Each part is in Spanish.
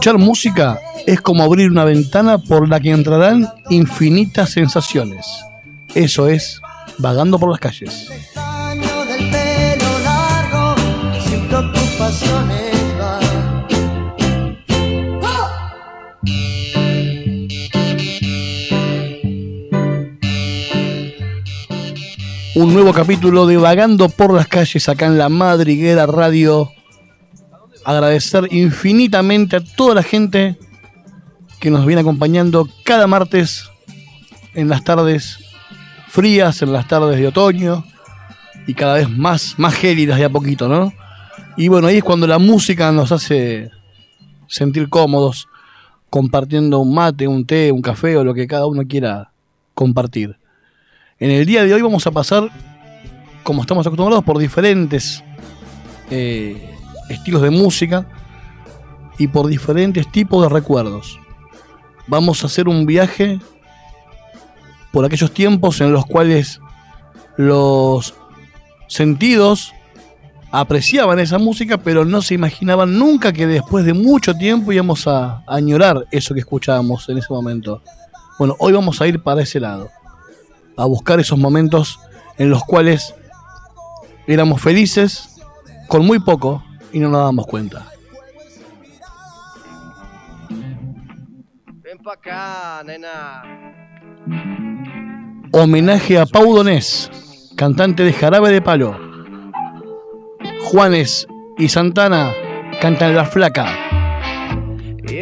Escuchar música es como abrir una ventana por la que entrarán infinitas sensaciones. Eso es vagando por las calles. Un nuevo capítulo de Vagando por las calles acá en la Madriguera Radio. Agradecer infinitamente a toda la gente que nos viene acompañando cada martes en las tardes frías, en las tardes de otoño y cada vez más, más gélidas de a poquito, ¿no? Y bueno, ahí es cuando la música nos hace sentir cómodos, compartiendo un mate, un té, un café o lo que cada uno quiera compartir. En el día de hoy vamos a pasar, como estamos acostumbrados, por diferentes eh, estilos de música y por diferentes tipos de recuerdos. Vamos a hacer un viaje por aquellos tiempos en los cuales los sentidos apreciaban esa música, pero no se imaginaban nunca que después de mucho tiempo íbamos a añorar eso que escuchábamos en ese momento. Bueno, hoy vamos a ir para ese lado a buscar esos momentos en los cuales éramos felices con muy poco y no nos dábamos cuenta. Ven pa' acá, nena. Homenaje a Pau Donés, cantante de Jarabe de Palo. Juanes y Santana cantan La Flaca.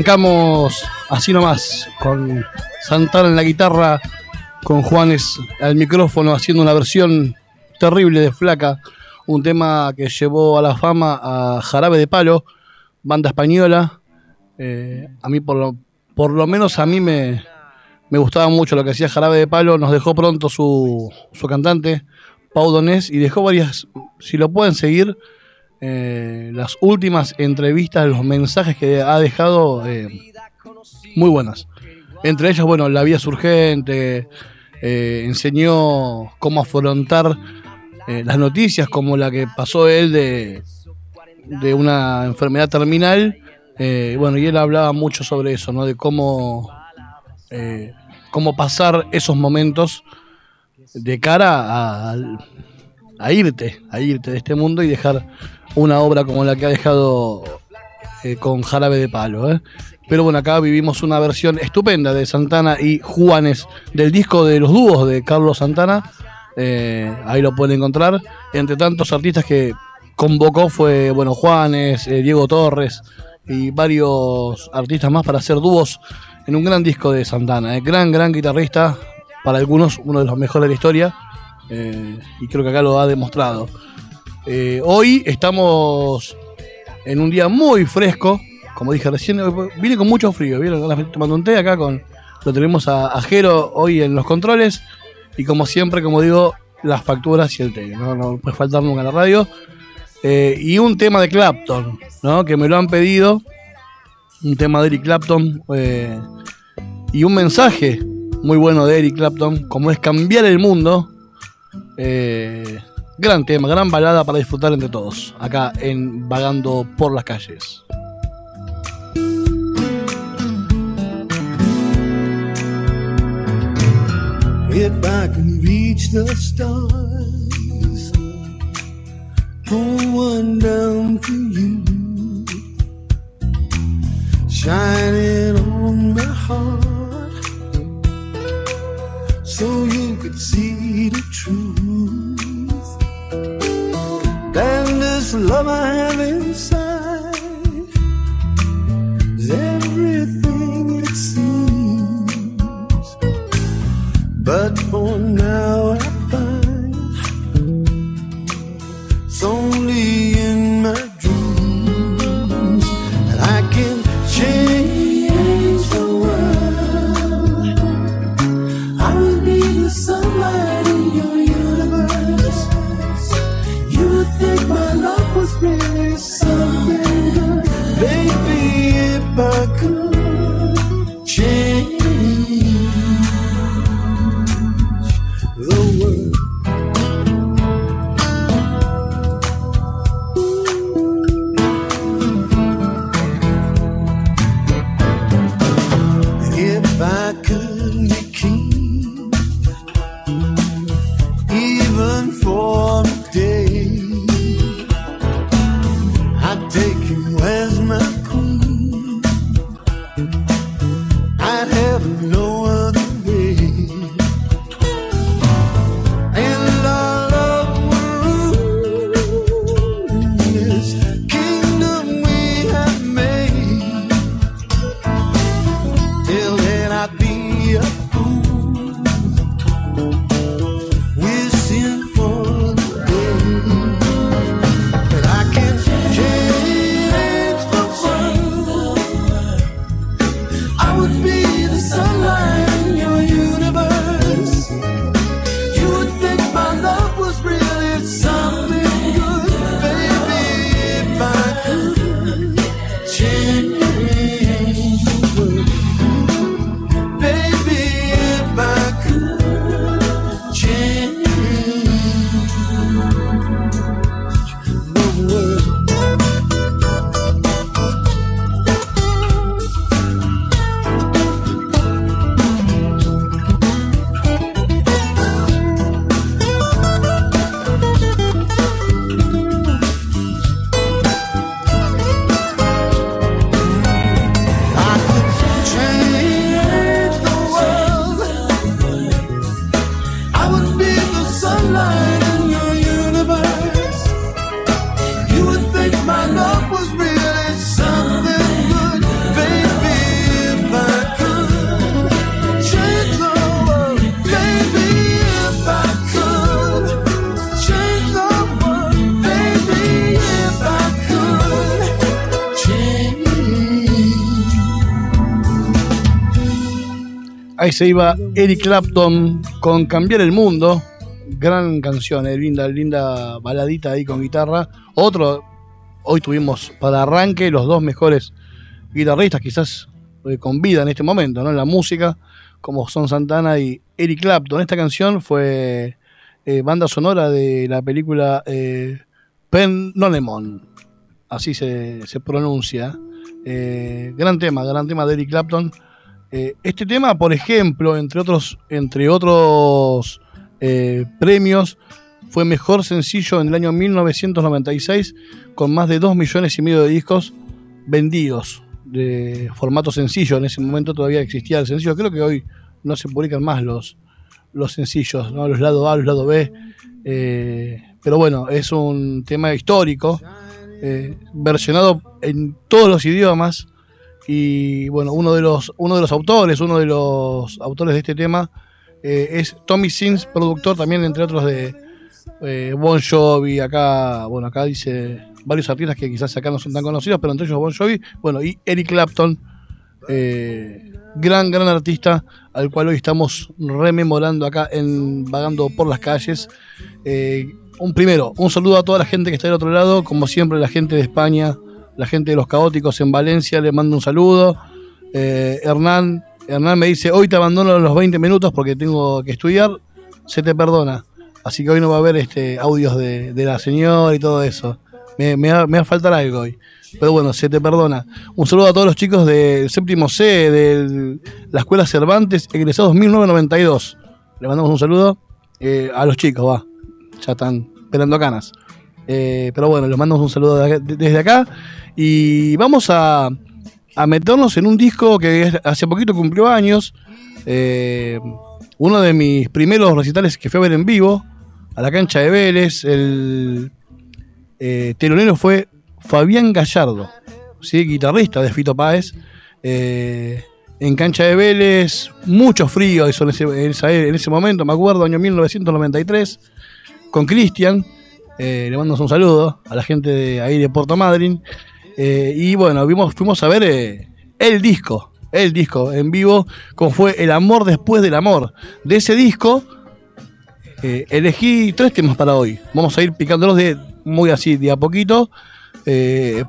Arrancamos así nomás, con Santana en la guitarra, con Juanes al micrófono haciendo una versión terrible de Flaca, un tema que llevó a la fama a Jarabe de Palo, banda española. Eh, a mí, por lo, por lo menos a mí me, me gustaba mucho lo que hacía Jarabe de Palo, nos dejó pronto su, su cantante, Pau Donés, y dejó varias, si lo pueden seguir, eh, las últimas entrevistas, los mensajes que ha dejado, eh, muy buenas. Entre ellas, bueno, la vía surgente, eh, enseñó cómo afrontar eh, las noticias, como la que pasó él de, una enfermedad terminal. bueno, y él hablaba mucho sobre eso, ¿no? De cómo, cómo pasar esos momentos de cara a, a irte, a irte de este mundo y dejar una obra como la que ha dejado eh, con Jarabe de Palo. ¿eh? Pero bueno, acá vivimos una versión estupenda de Santana y Juanes del disco de los dúos de Carlos Santana. Eh, ahí lo pueden encontrar. Entre tantos artistas que convocó fue, bueno, Juanes, Diego Torres y varios artistas más para hacer dúos en un gran disco de Santana. Gran, gran guitarrista, para algunos uno de los mejores de la historia. y creo que acá lo ha demostrado. Eh, hoy estamos en un día muy fresco. Como dije recién, vine con mucho frío. ¿vieron? Tomando un té acá con. Lo tenemos a, Jero hoy en los controles. Y como siempre, como digo, las facturas y el té. No, puede faltar nunca la radio. Eh, y un tema de Clapton, ¿no? Que me lo han pedido. Un tema de Eric Clapton. eh, y un mensaje muy bueno de Eric Clapton, como es cambiar el mundo. Gran tema, gran balada para disfrutar entre todos, acá en Vagando por las calles. If I can reach the stars, pull one down for you, shining on my heart, so you could see love I have inside Ahí se iba Eric Clapton con Cambiar el Mundo. Gran canción, eh, linda, linda baladita ahí con guitarra. Otro, hoy tuvimos para arranque los dos mejores guitarristas, quizás eh, con vida en este momento, ¿no? En la música, como son Santana y Eric Clapton. Esta canción fue eh, banda sonora de la película Pennonemon. Así se, se pronuncia. Gran tema, gran tema de Eric Clapton. Eh, este tema, por ejemplo, entre otros, entre otros eh, premios, fue mejor sencillo en el año 1996 con más de 2 millones y medio de discos vendidos de formato sencillo. En ese momento todavía existía el sencillo. Creo que hoy no se publican más los, los sencillos, ¿no? los lados A, los lados B. Eh, pero bueno, es un tema histórico, versionado en todos los idiomas. Y bueno, uno de los, uno de los autores, uno de los autores de este tema eh, es Tommy Sins, productor también, entre otros, de eh, Bon Jovi. Acá, bueno, acá dice varios artistas que quizás acá no son tan conocidos, pero entre ellos Bon Jovi. Bueno, y Eric Clapton, eh, gran, gran artista, al cual hoy estamos rememorando acá en Vagando por las calles. Eh, un primero, un saludo a toda la gente que está del otro lado, como siempre la gente de España, la gente de los caóticos en Valencia, le mando un saludo. Eh, Hernán, Hernán me dice, hoy te abandono los 20 minutos porque tengo que estudiar, se te perdona. Así que hoy no va a haber este, audios de, la señora y todo eso. Me, me va, a faltar algo hoy. Pero bueno, se te perdona. Un saludo a todos los chicos del séptimo C de la Escuela Cervantes, egresados 1992. Le mandamos un saludo eh, a los chicos, va. Ya están esperando canas. Eh, pero bueno, les mandamos un saludo desde acá. Y vamos a, meternos en un disco que hace poquito cumplió años. Eh, uno de mis primeros recitales que fui a ver en vivo, a la cancha de Vélez. El eh, telonero fue Fabián Gallardo, ¿sí? guitarrista de Fito Páez. Eh, en cancha de Vélez, mucho frío hizo en ese, en ese momento, me acuerdo, año 1993, con Cristian. Eh, le mando un saludo a la gente de ahí de Puerto Madryn. Eh, y bueno, vimos, fuimos a ver eh, el disco, el disco en vivo, como fue El amor después del amor. De ese disco, elegí tres temas para hoy. Vamos a ir picándolos de muy así, de a poquito,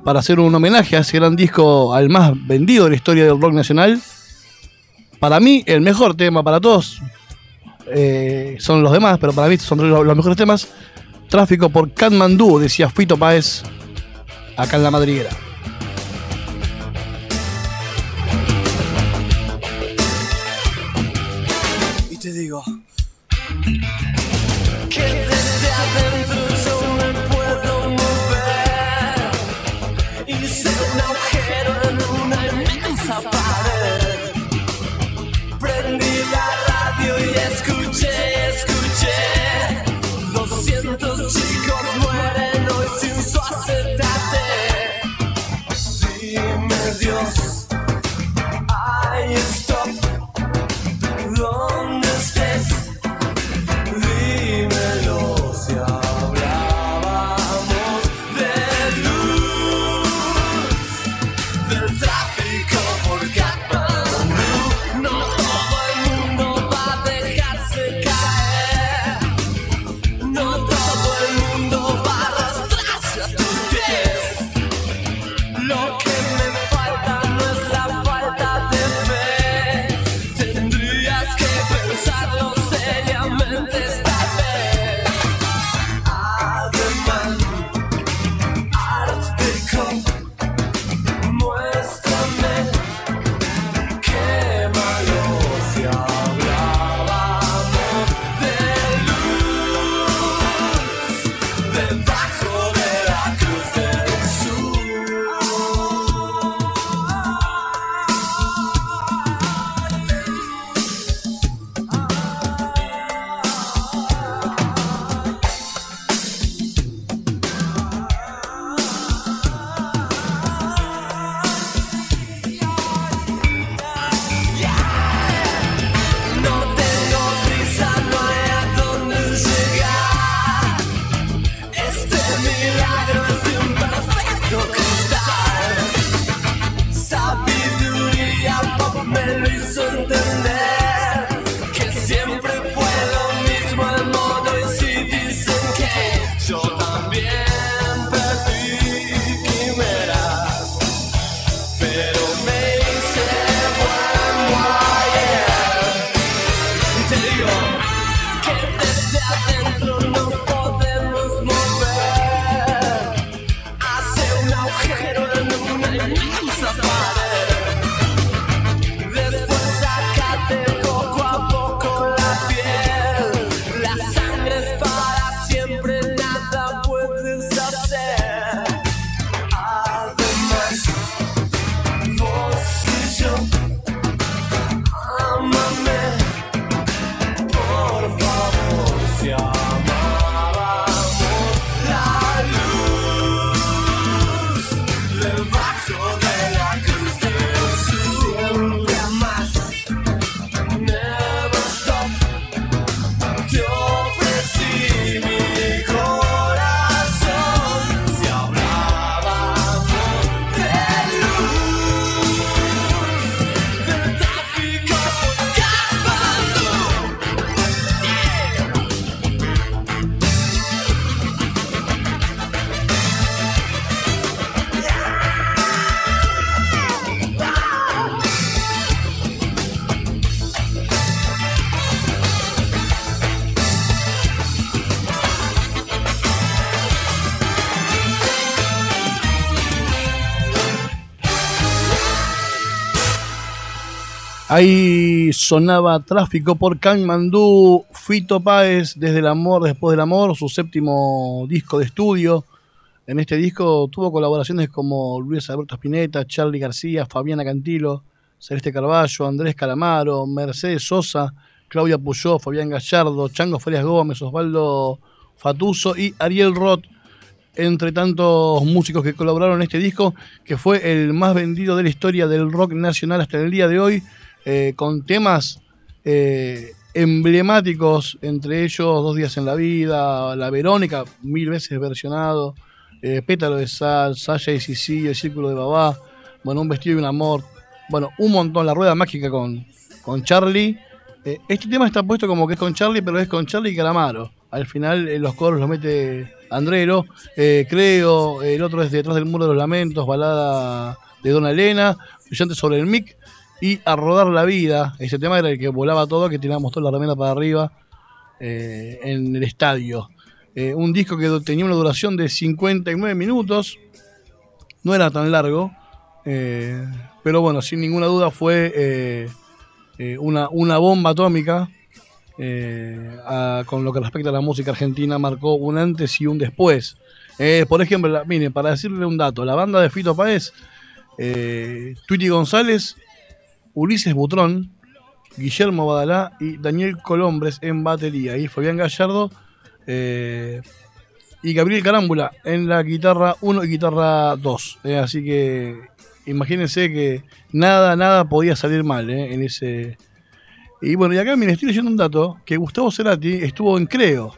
para hacer un homenaje a ese gran disco, al más vendido de la historia del rock nacional. Para mí, el mejor tema para todos son los demás, pero para mí son los mejores temas. Tráfico por Katmandú, decía Fito Páez, acá en la madriguera. Ahí sonaba Tráfico por Mandú, Fito Páez, Desde el Amor, Después del Amor, su séptimo disco de estudio. En este disco tuvo colaboraciones como Luis Alberto Spinetta, Charlie García, Fabiana Cantilo, Celeste Carballo, Andrés Calamaro, Mercedes Sosa, Claudia Puyó, Fabián Gallardo, Chango Farias Gómez, Osvaldo Fatuso y Ariel Roth, entre tantos músicos que colaboraron en este disco, que fue el más vendido de la historia del rock nacional hasta el día de hoy eh, con temas eh, emblemáticos, entre ellos Dos días en la vida, La Verónica, mil veces versionado, eh, Pétalo de Sal, Sasha y Sicilia, El Círculo de Babá, bueno, Un vestido y un amor, bueno, un montón, La Rueda Mágica con, con Charlie. este tema está puesto como que es con Charlie, pero es con Charlie y Calamaro. Al final los coros los mete Andrero, creo, el otro es Detrás del Muro de los Lamentos, balada de Dona Elena, Brillante sobre el mic, y A Rodar la Vida. Ese tema era el que volaba todo, que tirábamos toda la remera para arriba eh, en el estadio. Eh, un disco que tenía una duración de 59 minutos, no era tan largo, eh, pero bueno, sin ninguna duda fue una, una, bomba atómica. con lo que respecta a la música argentina, marcó un antes y un después. por ejemplo, miren, para decirle un dato, la banda de Fito Páez, eh, González Ulises Butrón, Guillermo Badalá y Daniel Colombres en batería. Y Fabián Gallardo eh, y Gabriel Carámbula en la guitarra 1 y guitarra 2. Eh, así que imagínense que nada, nada podía salir mal eh, en ese. Y bueno, y acá me estoy leyendo un dato que Gustavo Cerati estuvo en Creo.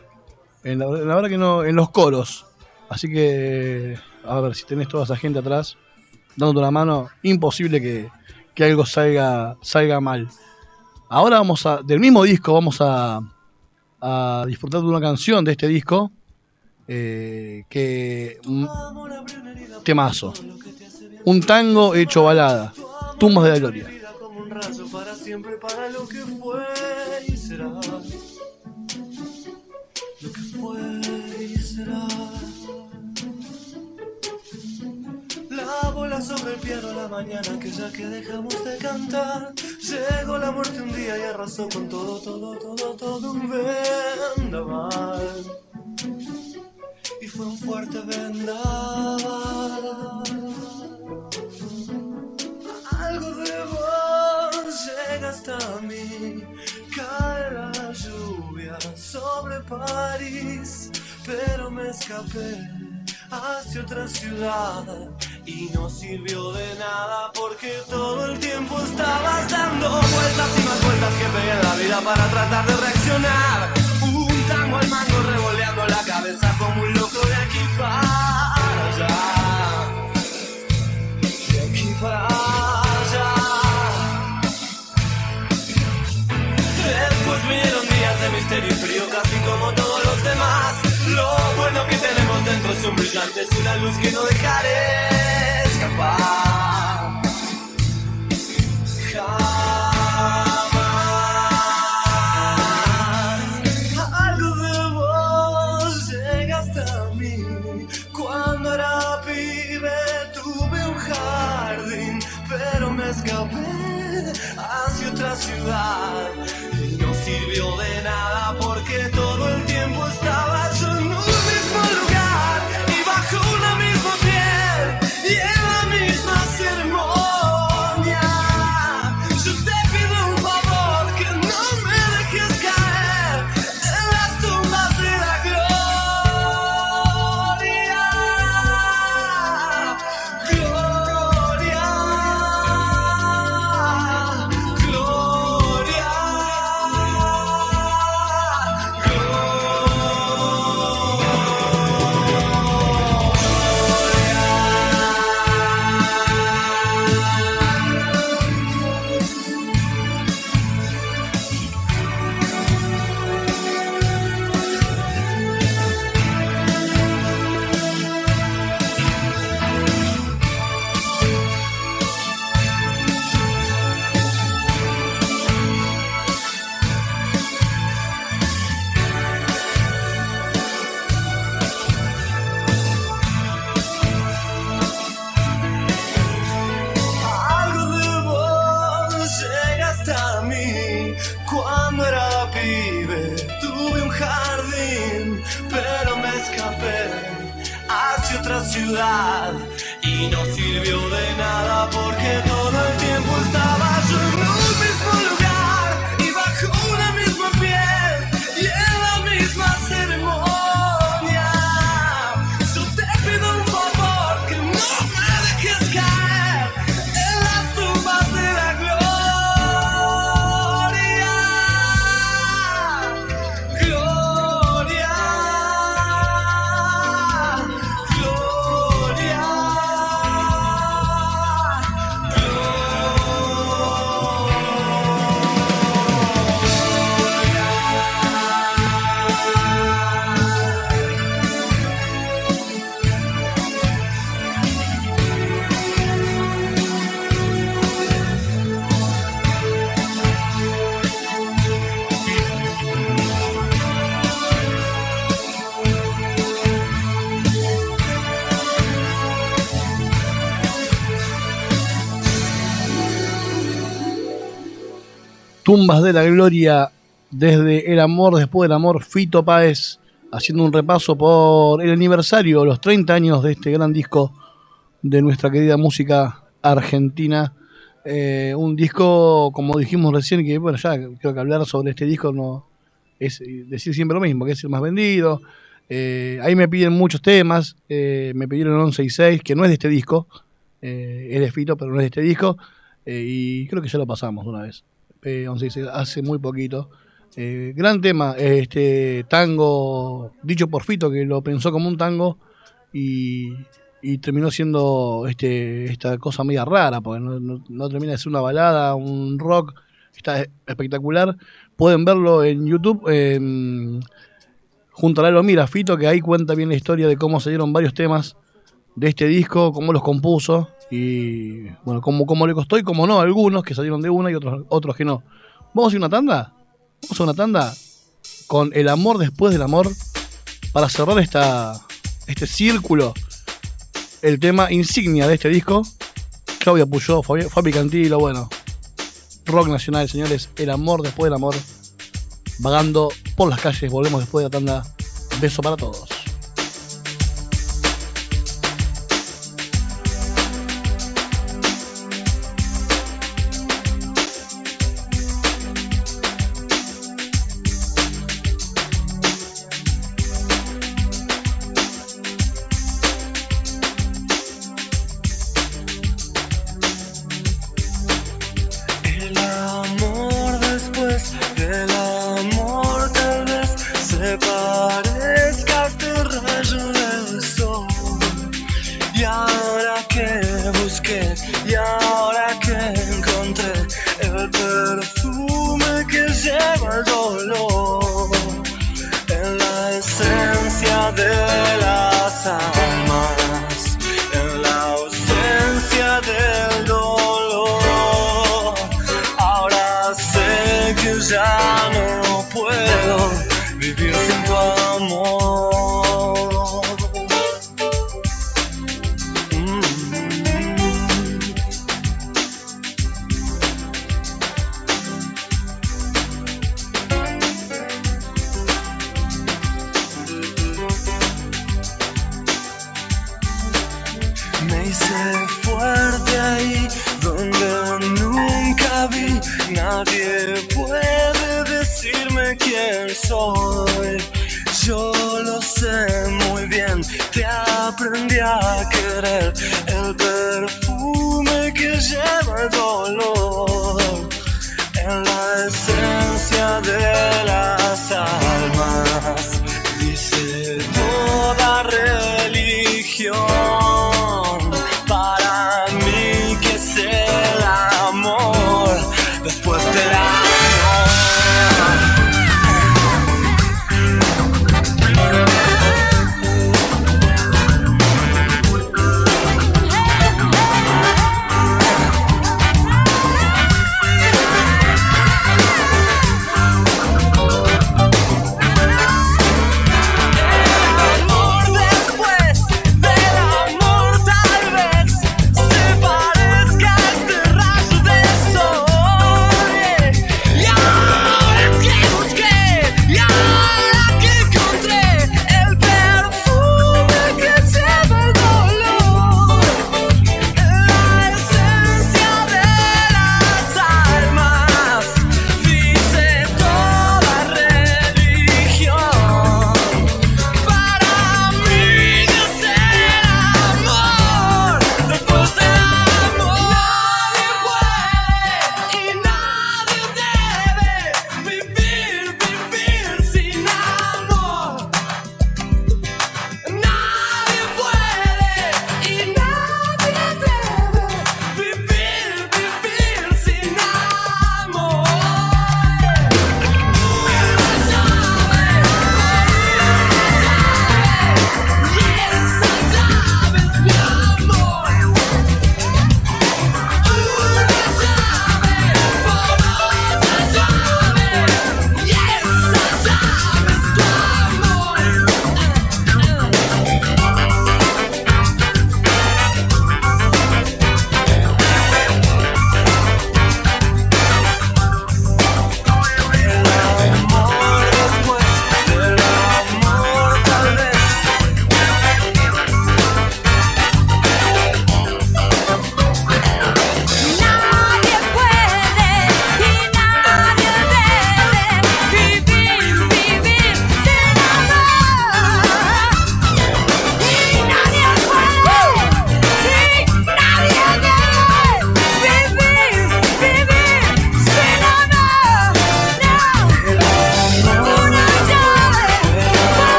En la, verdad que no, en los coros. Así que, a ver, si tenés toda esa gente atrás, dándote una mano, imposible que, que algo salga, salga mal. Ahora vamos a, del mismo disco, vamos a, a disfrutar de una canción de este disco. Eh, que. Temazo. Un tango hecho balada. Tumbas de la gloria. Sobre el piano la mañana que ya que dejamos de cantar. Llegó la muerte un día y arrasó con todo, todo, todo, todo un vendaval. Y fue un fuerte vendaval. Algo de vos llega hasta mí. Cae la lluvia sobre París, pero me escapé hacia otra ciudad y no sirvió de nada porque todo el tiempo estabas dando vueltas y más vueltas que pegué en la vida para tratar de reaccionar. Un tango al mango revoleando la cabeza como un loco de aquí para allá. De aquí para allá. Después vinieron días de misterio y frío casi como todos tenemos dentro es un brillante, es una luz que no dejaré escapar. Tumbas de la Gloria desde El Amor, después del Amor, Fito Páez, haciendo un repaso por el aniversario, los 30 años de este gran disco de nuestra querida música argentina. Eh, un disco, como dijimos recién, que bueno, ya creo que hablar sobre este disco no es decir siempre lo mismo, que es el más vendido. Eh, ahí me piden muchos temas, eh, me pidieron 11 y 6, que no es de este disco, es Fito, pero no es de este disco, y creo que ya lo pasamos una vez. Eh, 11 y 6, hace muy poquito. Eh, gran tema, este tango dicho por Fito, que lo pensó como un tango y, terminó siendo este, esta cosa media rara, porque no, no- termina de ser una balada, un rock, está espectacular. Pueden verlo en YouTube, en- junto a Lalo Mira, Fito, que ahí cuenta bien la historia de cómo se dieron varios temas de este disco, cómo los compuso y bueno, cómo, cómo le costó y cómo no, algunos que salieron de una y otros, otros que no. ¿Vamos a ir una tanda? Vamos a una tanda con el amor después del amor para cerrar esta, este círculo. El tema insignia de este disco, Claudia Puyó, Fabi, Fabi Cantilo, bueno, rock nacional, señores, el amor después del amor, vagando por las calles, volvemos después de la tanda. Beso para todos.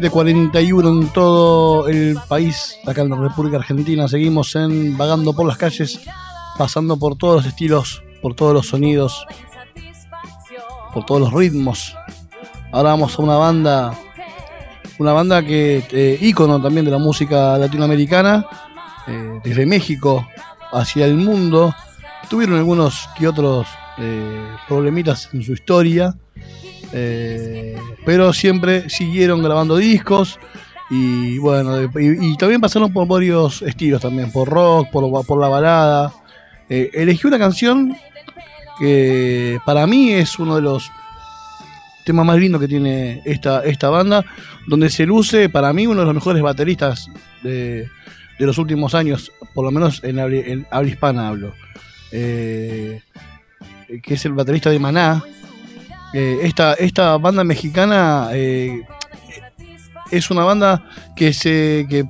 17.41 en todo el país, acá en la República Argentina. Seguimos en vagando por las calles, pasando por todos los estilos, por todos los sonidos, por todos los ritmos. Ahora vamos a una banda, una banda que eh, ícono también de la música latinoamericana, eh, desde México hacia el mundo. Tuvieron algunos que otros eh, problemitas en su historia. Eh, pero siempre siguieron grabando discos y bueno, y, también pasaron por varios estilos también, por rock, por, la balada. Eh, elegí una canción que para mí es uno de los temas más lindos que tiene esta, esta banda, donde se luce para mí uno de los mejores bateristas de, de los últimos años, por lo menos en habla, en habla hablo, eh, que es el baterista de Maná, eh, esta, esta banda mexicana eh, es una banda que se que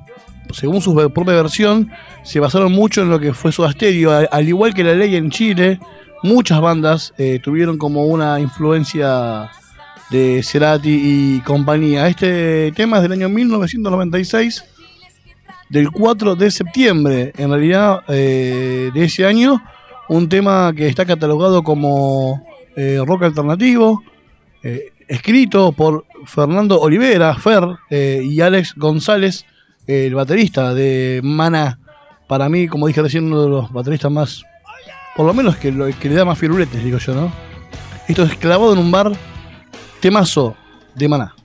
según su propia versión se basaron mucho en lo que fue su Stereo, al, al igual que la ley en Chile, muchas bandas eh, tuvieron como una influencia de Cerati y compañía. Este tema es del año 1996, del 4 de septiembre, en realidad de ese año, un tema que está catalogado como eh, rock alternativo, eh, escrito por Fernando Olivera, Fer, eh, y Alex González, el baterista de Mana. Para mí, como dije recién, uno de los bateristas más, por lo menos que, lo, que le da más firuletes, digo yo, ¿no? Esto es clavado en un bar, temazo de Maná.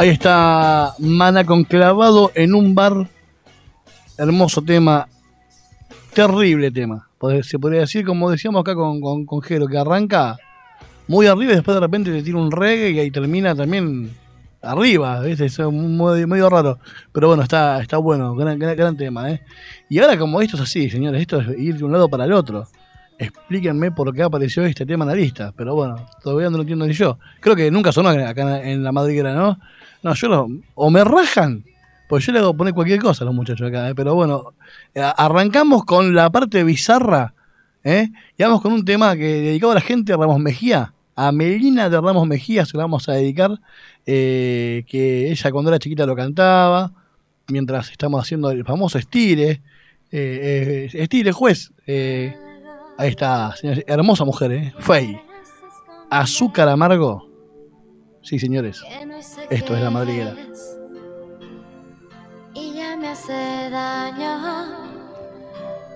Ahí está Mana con clavado en un bar. Hermoso tema. Terrible tema. Pod- Se podría decir, como decíamos acá con, con, con Jero, que arranca muy arriba y después de repente te tira un reggae y ahí termina también arriba. Es medio, medio raro. Pero bueno, está, está bueno. Gran, gran, gran tema. ¿eh? Y ahora, como esto es así, señores, esto es ir de un lado para el otro. Explíquenme por qué apareció este tema en la lista. Pero bueno, todavía no lo entiendo ni yo. Creo que nunca sonó acá en la madriguera, ¿no? No, yo lo. O me rajan. Pues yo le hago poner cualquier cosa a los muchachos acá. ¿eh? Pero bueno, eh, arrancamos con la parte bizarra. ¿eh? Y vamos con un tema que dedicado a la gente de Ramos Mejía. A Melina de Ramos Mejía se la vamos a dedicar. eh, que ella cuando era chiquita lo cantaba. Mientras estamos haciendo el famoso estire. Eh, eh, estire, juez. Ahí está. Hermosa mujer, ¿eh? Fey. Azúcar amargo. Sí, señores. Esto es la madriguera. Y ya me hace daño.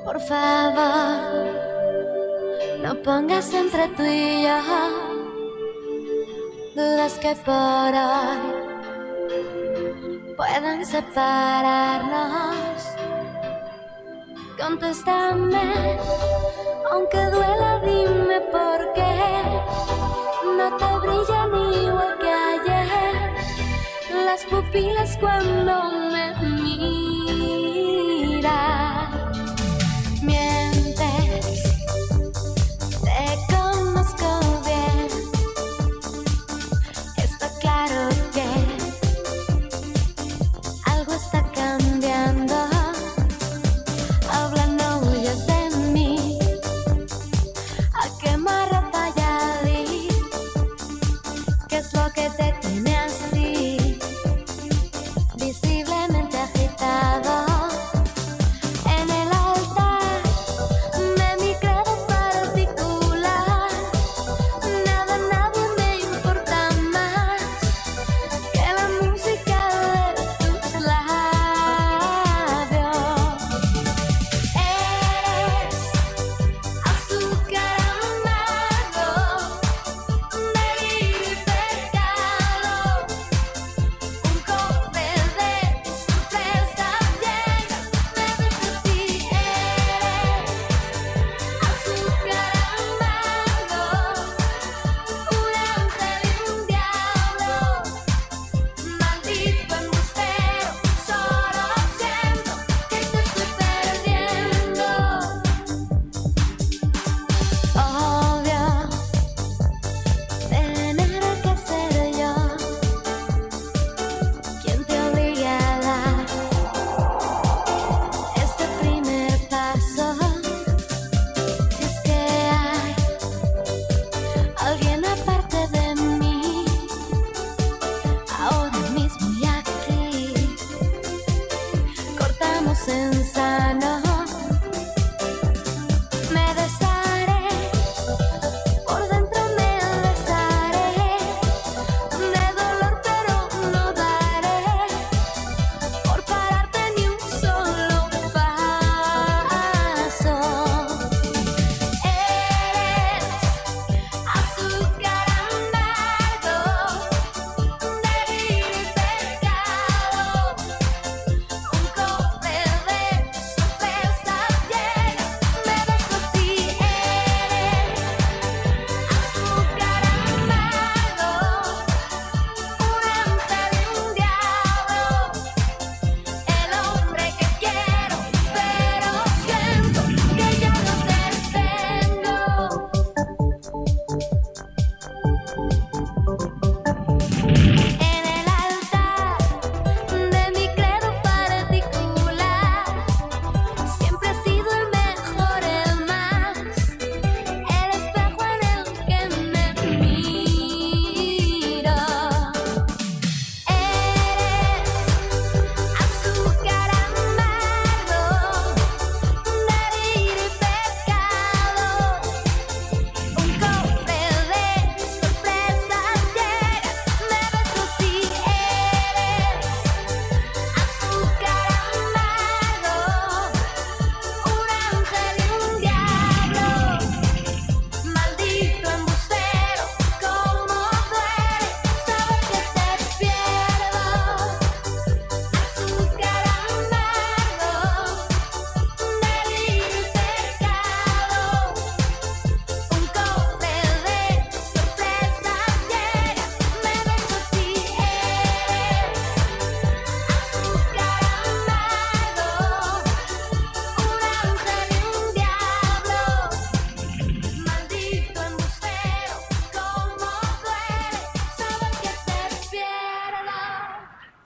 Por favor, no pongas entre tú y yo dudas que por hoy puedan separarnos. Contéstame, aunque duela, dime por qué. No te brillan igual que ayer. Las pupilas cuando me miras. Mientes, te conozco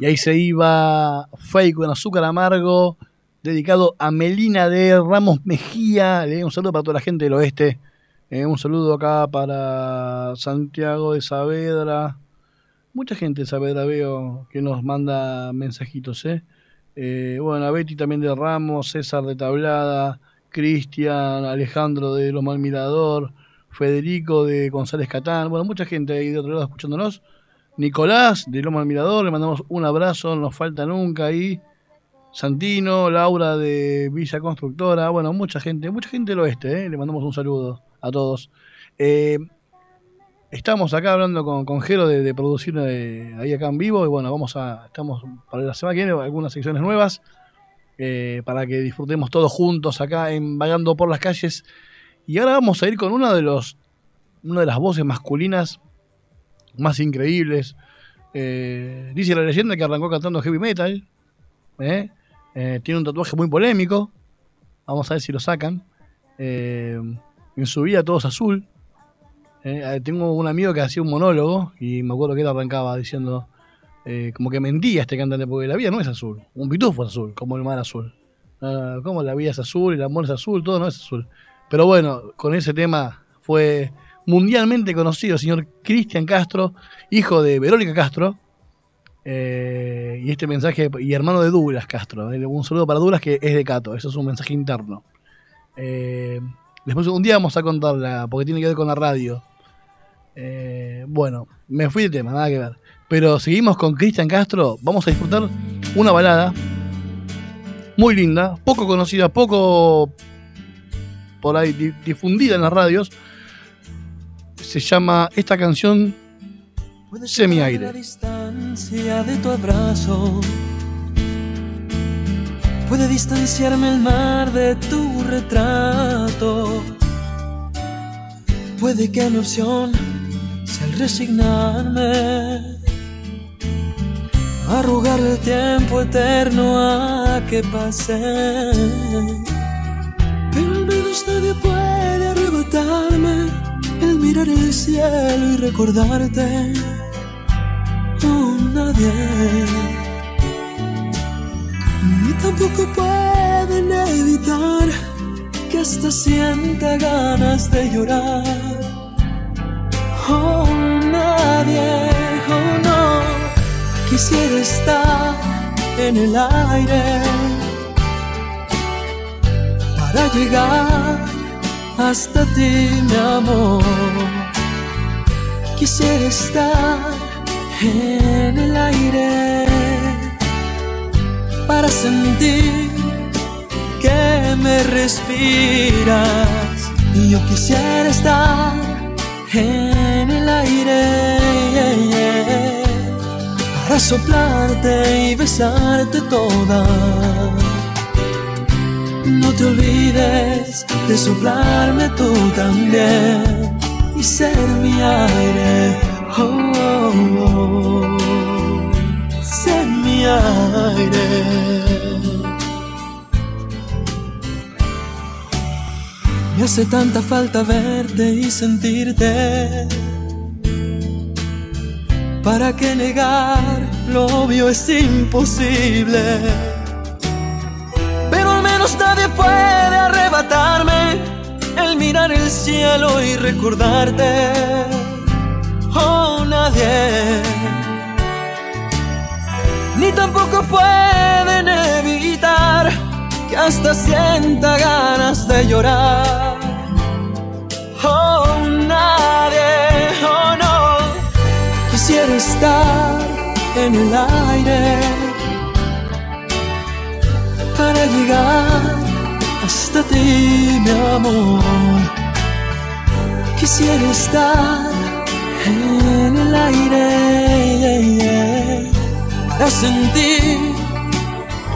Y ahí se iba Fake con azúcar amargo, dedicado a Melina de Ramos Mejía. Le un saludo para toda la gente del oeste. Eh, un saludo acá para Santiago de Saavedra. Mucha gente de Saavedra veo que nos manda mensajitos, ¿eh? Eh, bueno, a Betty también de Ramos, César de Tablada, Cristian, Alejandro de Los Malmirador, Federico de González Catán, bueno, mucha gente ahí de otro lado escuchándonos. Nicolás de Loma Mirador, le mandamos un abrazo, nos falta nunca ahí. Santino, Laura de Villa Constructora, bueno, mucha gente, mucha gente del oeste, ¿eh? le mandamos un saludo a todos. Eh, estamos acá hablando con, con Jero de, producir eh, ahí acá en vivo y bueno, vamos a, estamos para la semana que viene algunas secciones nuevas para que disfrutemos todos juntos acá en Vagando por las calles. Y ahora vamos a ir con una de los, una de las voces masculinas más increíbles. Eh, dice la leyenda que arrancó cantando heavy metal. ¿eh? Eh, tiene un tatuaje muy polémico. Vamos a ver si lo sacan. en su vida todo es azul. tengo un amigo que hacía un monólogo y me acuerdo que él arrancaba diciendo como que mentía este cantante porque la vida no es azul. Un pitufo es azul, como el mar azul. como la vida es azul, el amor es azul, todo no es azul. Pero bueno, con ese tema fue mundialmente conocido, señor Cristian Castro, hijo de Verónica Castro. Eh, y este mensaje, y hermano de Douglas Castro. Eh, un saludo para Douglas que es de Cato, eso es un mensaje interno. Eh, después un día vamos a contarla, porque tiene que ver con la radio. bueno, me fui de tema, nada que ver. Pero seguimos con Cristian Castro, vamos a disfrutar una balada muy linda, poco conocida, poco por ahí difundida en las radios, se llama esta canción Semi Aire. La distancia de tu abrazo puede distanciarme el mar de tu retrato. Puede que mi opción sea el resignarme, arrugar el tiempo eterno a que pase. Pero al menos nadie puede arrebatarme el mirar el cielo y recordarte. Oh, nadie. Ni tampoco pueden evitar que hasta sienta ganas de llorar. Oh, nadie, oh no, quisiera estar en el aire para llegar hasta ti, mi amor. Quisiera estar en el aire para sentir que me respiras. Y yo quisiera estar en el aire para soplarte y besarte toda no te olvides de soplarme tú también y ser mi aire. Oh, oh, oh, ser mi aire. Me hace tanta falta verte y sentirte. ¿Para qué negar? Lo obvio es imposible nadie puede arrebatarme el mirar el cielo y recordarte. Oh, nadie. Ni tampoco pueden evitar que hasta sienta ganas de llorar. Oh, nadie, oh no. Quisiera estar en el aire para llegar hasta ti, mi amor. Quisiera estar en el aire para sentir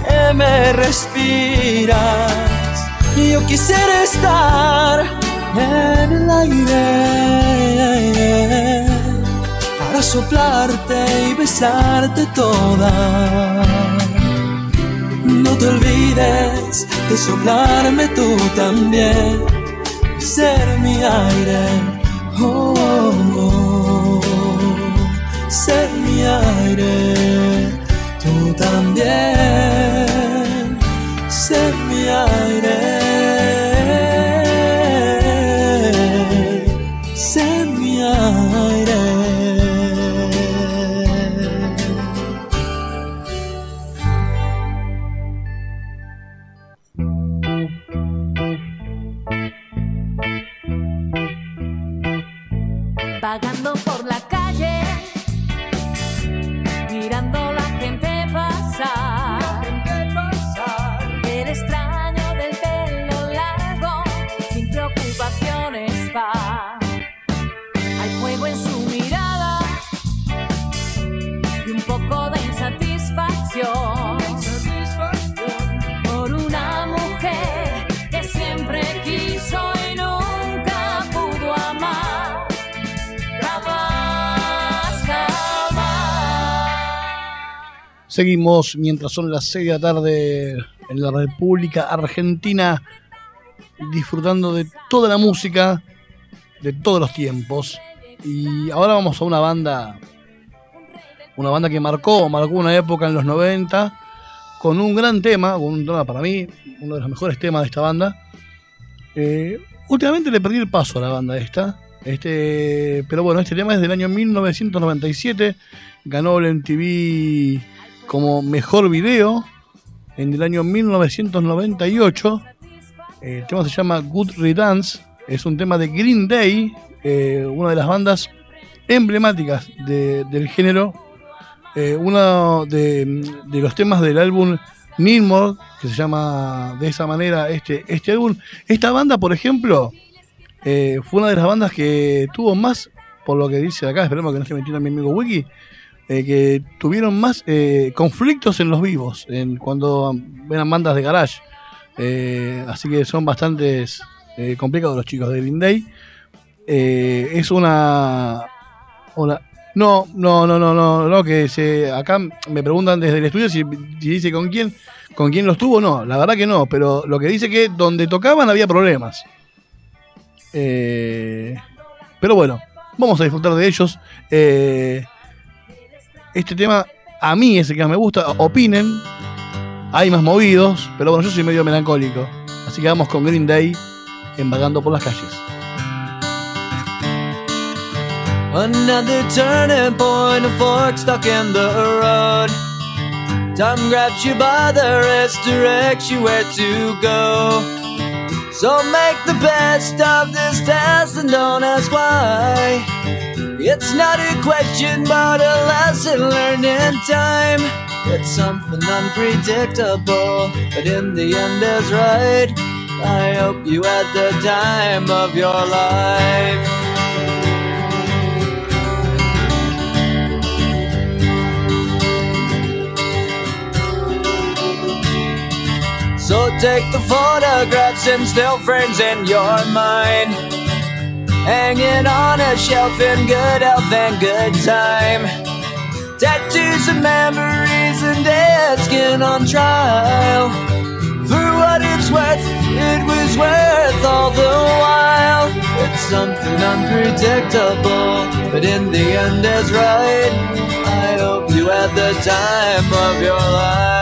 que me respiras. Yo quisiera estar en el aire para soplarte y besarte toda no te olvides de soplarme tú también, ser mi aire, oh, oh, oh. ser mi aire, tú también, ser mi aire. Seguimos mientras son las 6 de la tarde en la República Argentina, disfrutando de toda la música de todos los tiempos. Y ahora vamos a una banda, una banda que marcó, marcó una época en los 90, con un gran tema, un tema para mí, uno de los mejores temas de esta banda. Eh, últimamente le perdí el paso a la banda esta. Este, pero bueno, este tema es del año 1997. Ganó el MTV como mejor video en el año 1998. El tema se llama Good Riddance. Es un tema de Green Day, eh, una de las bandas emblemáticas de- del género. Eh, uno de, de los temas del álbum Needmore, que se llama de esa manera este, este álbum. Esta banda, por ejemplo, eh, fue una de las bandas que tuvo más, por lo que dice acá, esperemos que no se metiera mi amigo Wiki, eh, que tuvieron más eh, conflictos en los vivos, en, cuando eran bandas de garage. Eh, así que son bastante complicados los chicos de Green es una, No, no, no, no, no, no, que se, acá me preguntan desde el estudio si, dice con quién, con quién los tuvo, no, la verdad que no, pero lo que dice que donde tocaban había problemas. Pero bueno, vamos a disfrutar de ellos. Eh, este tema a mí es el que más me gusta. Opinen. Hay más movidos, pero bueno, yo soy medio melancólico. Así que vamos con Green Day en Vagando por las calles. Another turning point, a fork stuck in the road. Time grabs you by the wrist, directs you where to go. So make the best of this test and don't ask why. It's not a question, but a lesson learned in time. It's something unpredictable, but in the end is right. I hope you had the time of your life. So take the photographs and still frames in your mind. Hanging on a shelf in good health and good time. Tattoos and memories and dead skin on trial. For what it's worth, it was worth all the while. It's something unpredictable, but in the end is right. I hope you had the time of your life.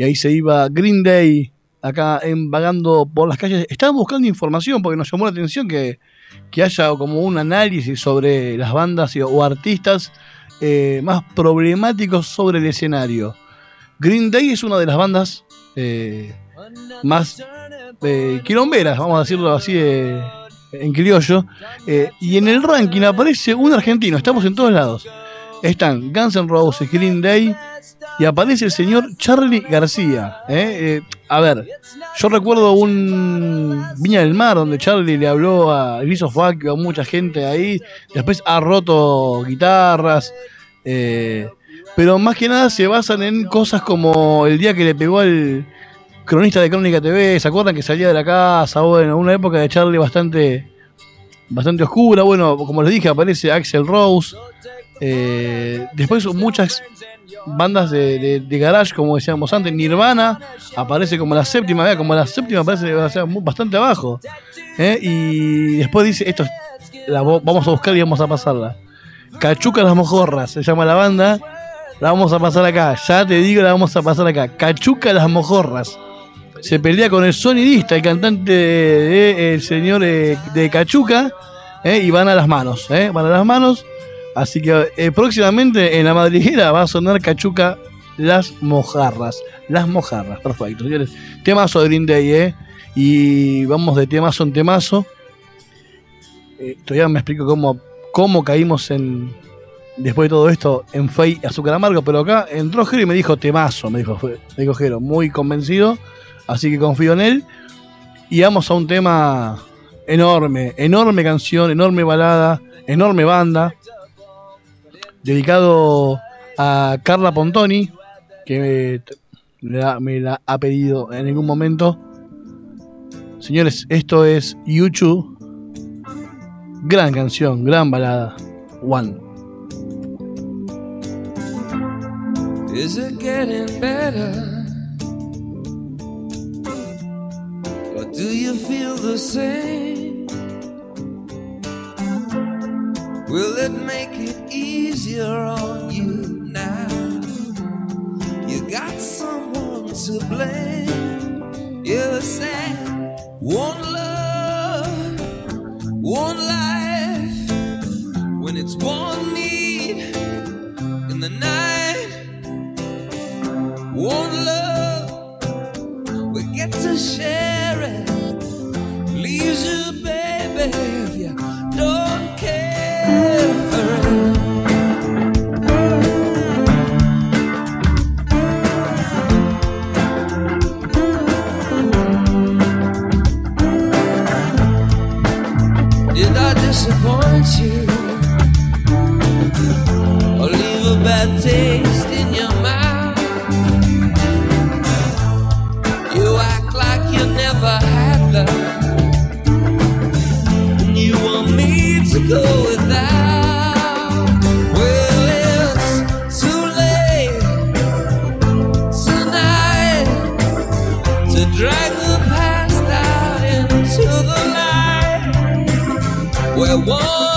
Y ahí se iba Green Day acá en vagando por las calles. Estaban buscando información porque nos llamó la atención que, que haya como un análisis sobre las bandas o artistas eh, más problemáticos sobre el escenario. Green Day es una de las bandas eh, más eh, vamos a decirlo así eh, en criollo. Eh, y en el ranking aparece un argentino, estamos en todos lados. Están Guns N' Roses, Green Day y aparece el señor Charlie García. ¿eh? Eh, a ver, yo recuerdo un Viña del Mar donde Charlie le habló a fuck a mucha gente ahí, después ha roto guitarras, eh, pero más que nada se basan en cosas como el día que le pegó al cronista de Crónica TV, ¿se acuerdan que salía de la casa? Bueno, una época de Charlie bastante, bastante oscura, bueno, como les dije, aparece Axel Rose, eh, después muchas bandas de, garage, como decíamos antes, Nirvana aparece como la séptima, vea, como la séptima aparece bastante abajo. ¿eh? Y después dice, esto es- la vamos a buscar y vamos a pasarla. Cachuca las mojorras, se llama la banda. La vamos a pasar acá, ya te digo, la vamos a pasar acá. Cachuca las mojorras. Se pelea con el sonidista, el cantante de, de- señor eh, de Cachuca, ¿eh? y van a las manos, van a las manos. Así que eh, próximamente en la madriguera va a sonar Cachuca las mojarras. Las mojarras, perfecto, señores. Temazo de Green Day, ¿eh? Y vamos de temazo en temazo. Eh, todavía me explico cómo, cómo caímos en. Después de todo esto, en Fey Azúcar Amargo, pero acá entró Jero y me dijo temazo, me dijo, me dijo Jero, muy convencido, así que confío en él. Y vamos a un tema enorme, enorme canción, enorme balada, enorme banda, dedicado a Carla Pontoni, que me, la, me la ha pedido en algún momento. Señores, esto es YouTube. Gran canción, gran balada. One. Is it getting better? Or do you feel the same? Will it make it on you now? You got someone to blame. You said one love, one life. When it's one need in the night. One love, we get to share it. Leaves you, We're one,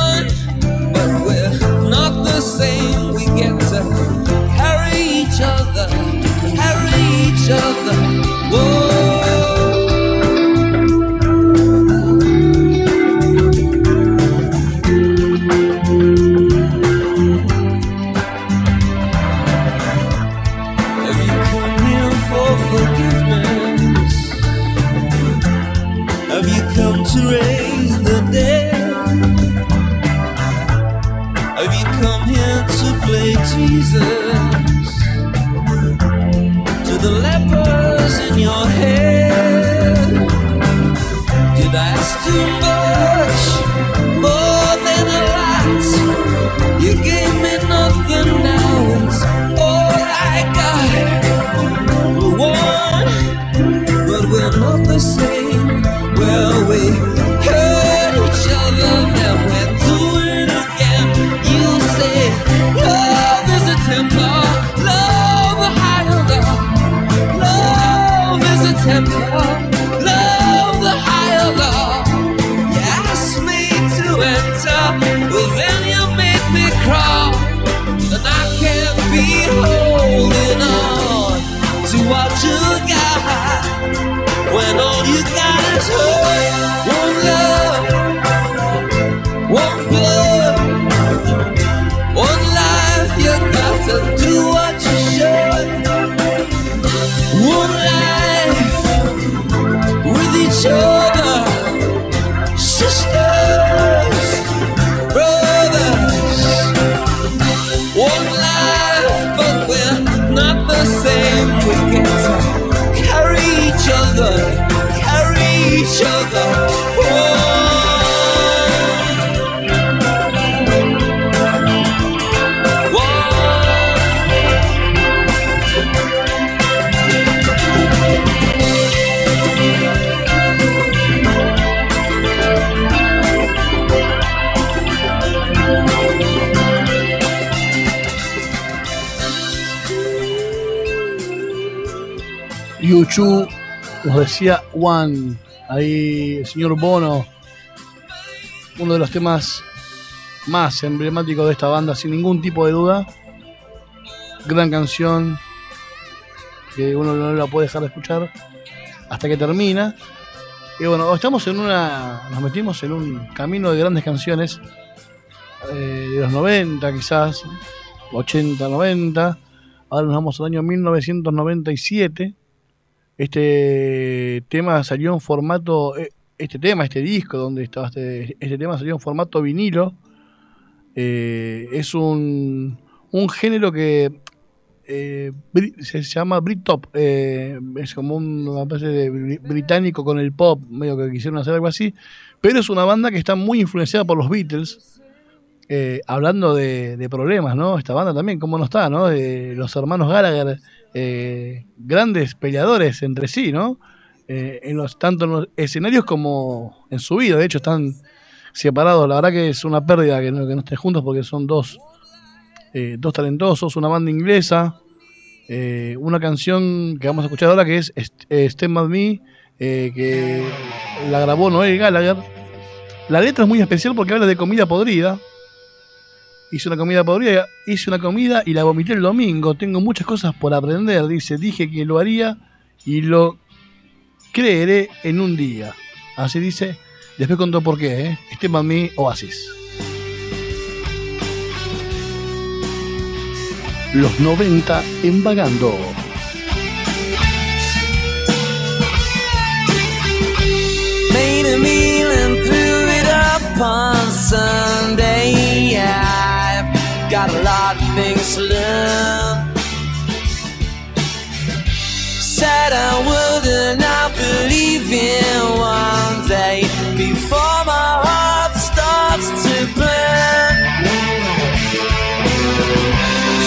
Yuchu nos decía One, ahí el señor Bono, uno de los temas más emblemáticos de esta banda, sin ningún tipo de duda. Gran canción que uno no la puede dejar de escuchar hasta que termina. Y bueno, estamos en una. Nos metimos en un camino de grandes canciones eh, de los 90, quizás, 80, 90. Ahora nos vamos al año 1997. Este tema salió en formato. eh, Este tema, este disco, donde estaba este, este tema salió en formato vinilo. Eh, es un, un género que eh, se llama Britpop. eh, es como un- una especie de bri- británico con el pop, medio que quisieron hacer algo así. Pero es una banda que está muy influenciada por los Beatles. eh, hablando de, de problemas, ¿no? Esta banda también, ¿cómo no está, no? De los hermanos Gallagher, eh, grandes peleadores entre sí, ¿no? Eh, en los, tanto en los escenarios como en su vida. De hecho, están separados. La verdad que es una pérdida que no, que estén juntos porque son dos, eh, dos talentosos, una banda inglesa. eh, una canción que vamos a escuchar ahora que es St- Stand By Me, que la grabó Noel Gallagher. La letra es muy especial porque habla de comida podrida. Hice una comida podrida, hice una comida y la vomité el domingo. Tengo muchas cosas por aprender. Dice, dije que lo haría y lo creeré en un día. Así dice. Después contó por qué, ¿eh? Este mami Oasis. Los 90 en vagando. Made a meal and threw it up on Sunday. I've got a lot of things to learn. Said I wouldn't, I believe in one day before my heart starts to burn.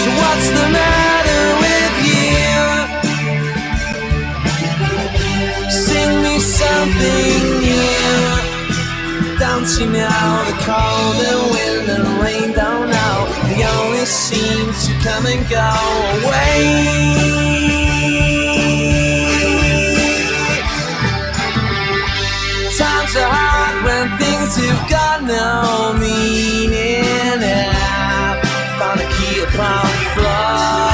So what's the matter with you? Sing me something new. Don't you know the cold and wind and rain don't know They only seem to come and go away. Times are hard when things have got no meaning And I've found a key upon the floor.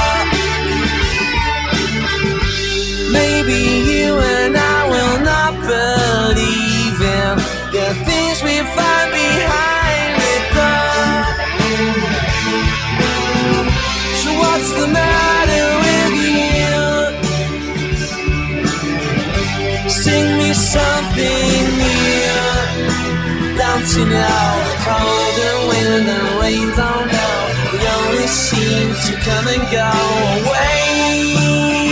Maybe you and I will not believe in the things we find behind new. Don't you know the cold and wind and rain don't know? They only seem to come and go away.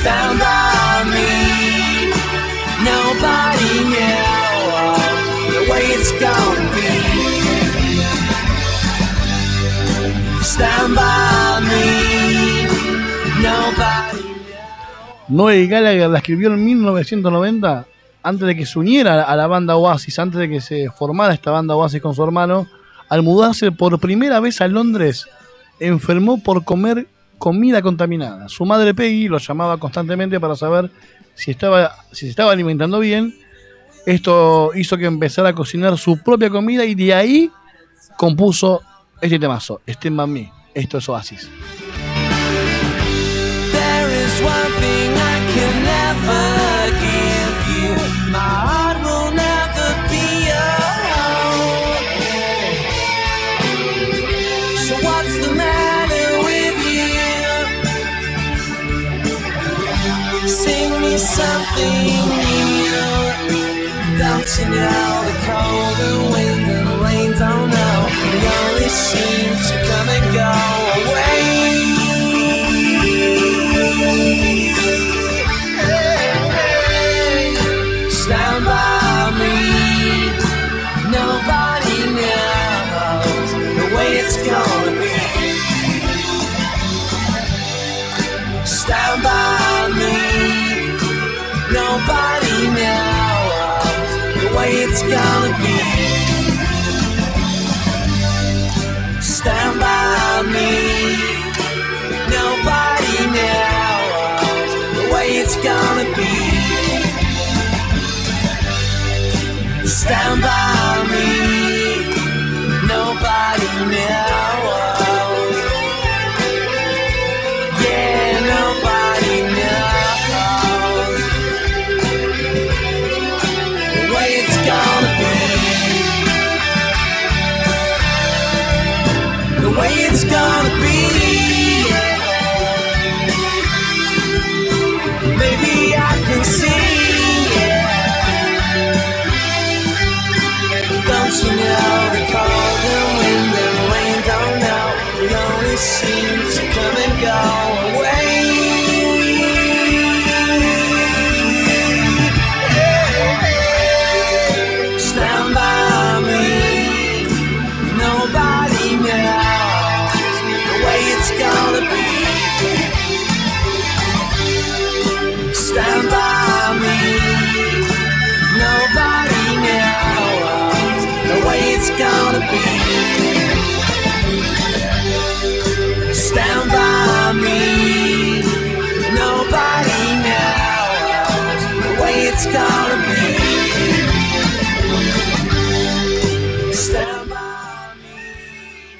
Stand by me. Noel Gallagher la escribió en 1990, antes de que se uniera a la banda Oasis, antes de que se formara esta banda Oasis con su hermano. Al mudarse por primera vez a Londres, enfermó por comer comida contaminada. Su madre Peggy lo llamaba constantemente para saber si, estaba, si se estaba alimentando bien. Esto hizo que empezara a cocinar su propia comida y de ahí compuso este temazo, Stand By Me. Esto es Oasis. Something new. Don't the cold and wind and rain don't know? Only to come and go away. Hey, hey, stand by me. Nobody knows the way Nobody knows the way it's gonna be. Stand by me. Nobody knows the way it's gonna be. Stand by me. Nobody knows.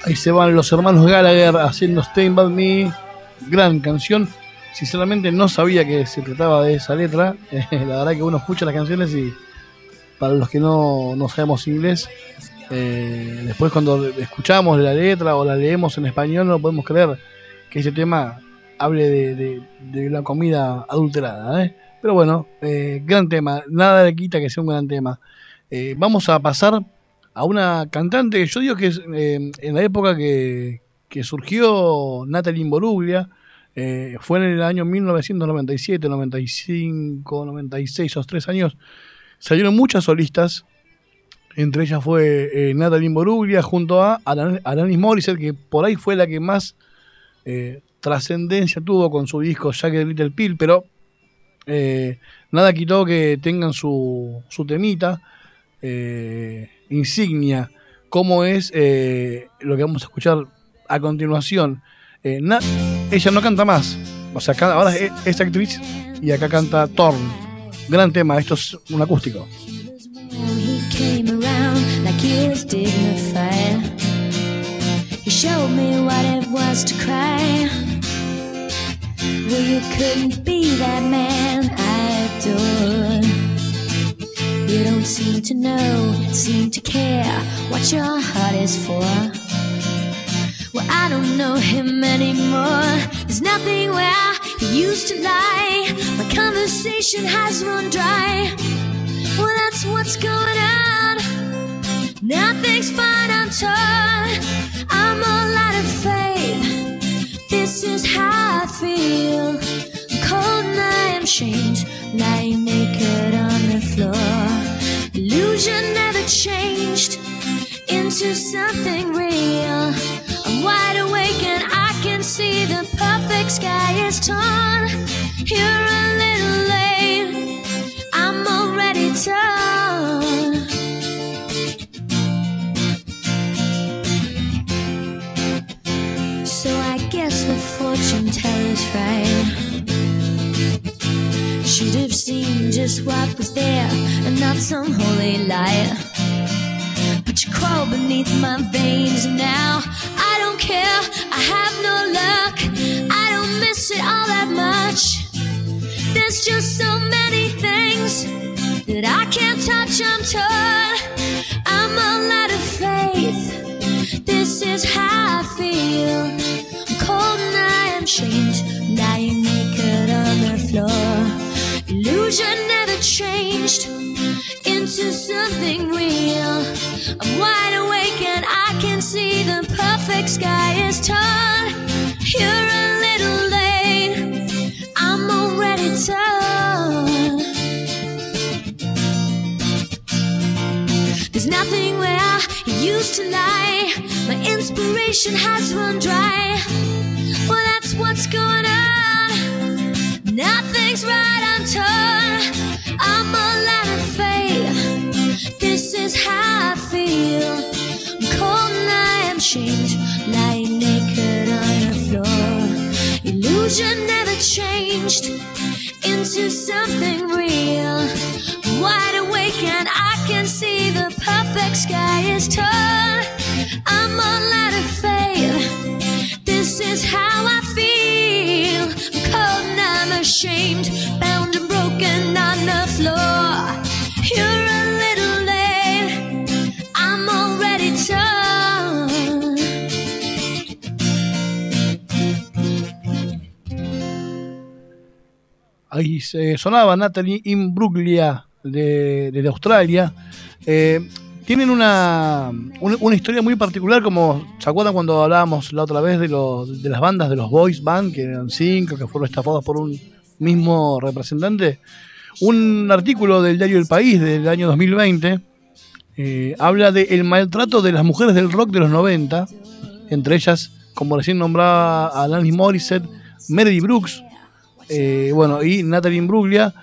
Ahí se van los hermanos Gallagher haciendo Stay By Me. Gran canción. Sinceramente no sabía que se trataba de esa letra. La verdad que uno escucha las canciones y para los que no, no sabemos inglés, eh, después cuando escuchamos la letra o la leemos en español no podemos creer que ese tema hable de- de la comida adulterada. ¿eh? Pero bueno, eh, gran tema. Nada le quita que sea un gran tema. Eh, vamos a pasar a una cantante yo digo que eh, en la época que, que surgió Natalie Imbruglia, eh, fue en el año 1997, 95, 96, esos tres años, salieron muchas solistas, entre ellas fue Natalie Imbruglia junto a Alan- Alanis Morissette, que por ahí fue la que más trascendencia tuvo con su disco Jack the Little Pill, pero eh, nada quitó que tengan su, su temita, eh, insignia, como es eh, lo que vamos a escuchar a continuación. Eh, ella no canta más, o sea, ahora es, es actriz y acá canta Torn. Gran tema, esto es un acústico. Well, you couldn't be that man I adored. You don't seem to know, seem to care what your heart is for. Well, I don't know him anymore. There's nothing where he used to lie. My conversation has run dry. Well, that's what's going on. Nothing's fine, I'm torn. I'm all out of faith. This is how I feel. I'm cold and I am shamed, lying naked on the floor. Illusion never changed into something real. I'm wide awake and I can see the perfect sky is torn. You're a little late. I'm already torn. Fortune teller's right. Should have seen just what was there and not some holy light. But you crawl beneath my veins now. I don't care, I have no luck. I don't miss it all that much. There's just so many things that I can't touch. I'm torn. I'm all out of faith. This is how I feel. I'm cold and I am shamed, lying naked on the floor. illusion never changed into something real. I'm wide awake and I can see the perfect sky is torn. You're a little late, I'm already torn. There's nothing where I used to lie. My inspiration has run dry. Well, that's what's going on. Nothing's right, I'm torn. I'm all out of faith. This is how I feel. I'm cold and I am shamed, lying naked on the floor. Illusion never changed into something real. Wide awake and I can see the perfect sky is torn. I'm all out of faith. This is how I feel. I'm cold and I'm ashamed, bound and broken on the floor. You're a little late. I'm already torn. Ahí se sonaba Natalie Imbruglia de, de Australia. Eh, tienen una, una, una historia muy particular, como se acuerdan cuando hablábamos la otra vez de, los, de las bandas de los boys band, que eran cinco, que fueron estafados por un mismo representante. Un artículo del diario El País del año 2020 eh, habla del maltrato de las mujeres del rock de los 90, entre ellas, como recién nombraba Alanis Morissette, Meredith Brooks, eh, bueno, y Natalie Imbruglia.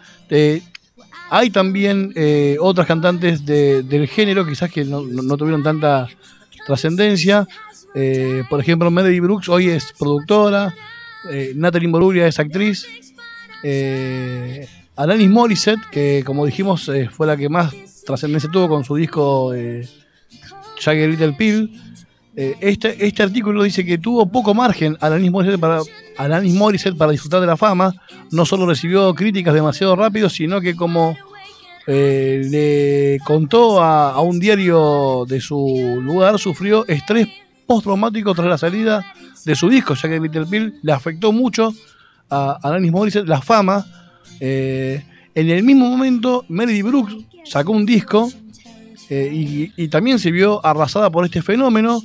Hay también eh, otras cantantes de- del género, quizás que no, tuvieron tanta trascendencia. Eh, por ejemplo, Meredith Brooks hoy es productora, eh, Natalie Imbruglia es actriz. Eh, Alanis Morissette, que como dijimos fue la que más trascendencia tuvo con su disco Jagger Little Pill. Este, este artículo dice que tuvo poco margen Alanis Morissette, para, Alanis Morissette para disfrutar de la fama. No solo recibió críticas demasiado rápido, sino que como eh, le contó a, un diario de su lugar, sufrió estrés postraumático tras la salida de su disco, ya que Little Pill le afectó mucho a Alanis Morissette la fama. Eh, en el mismo momento, Meredith Brooks sacó un disco eh, y también se vio arrasada por este fenómeno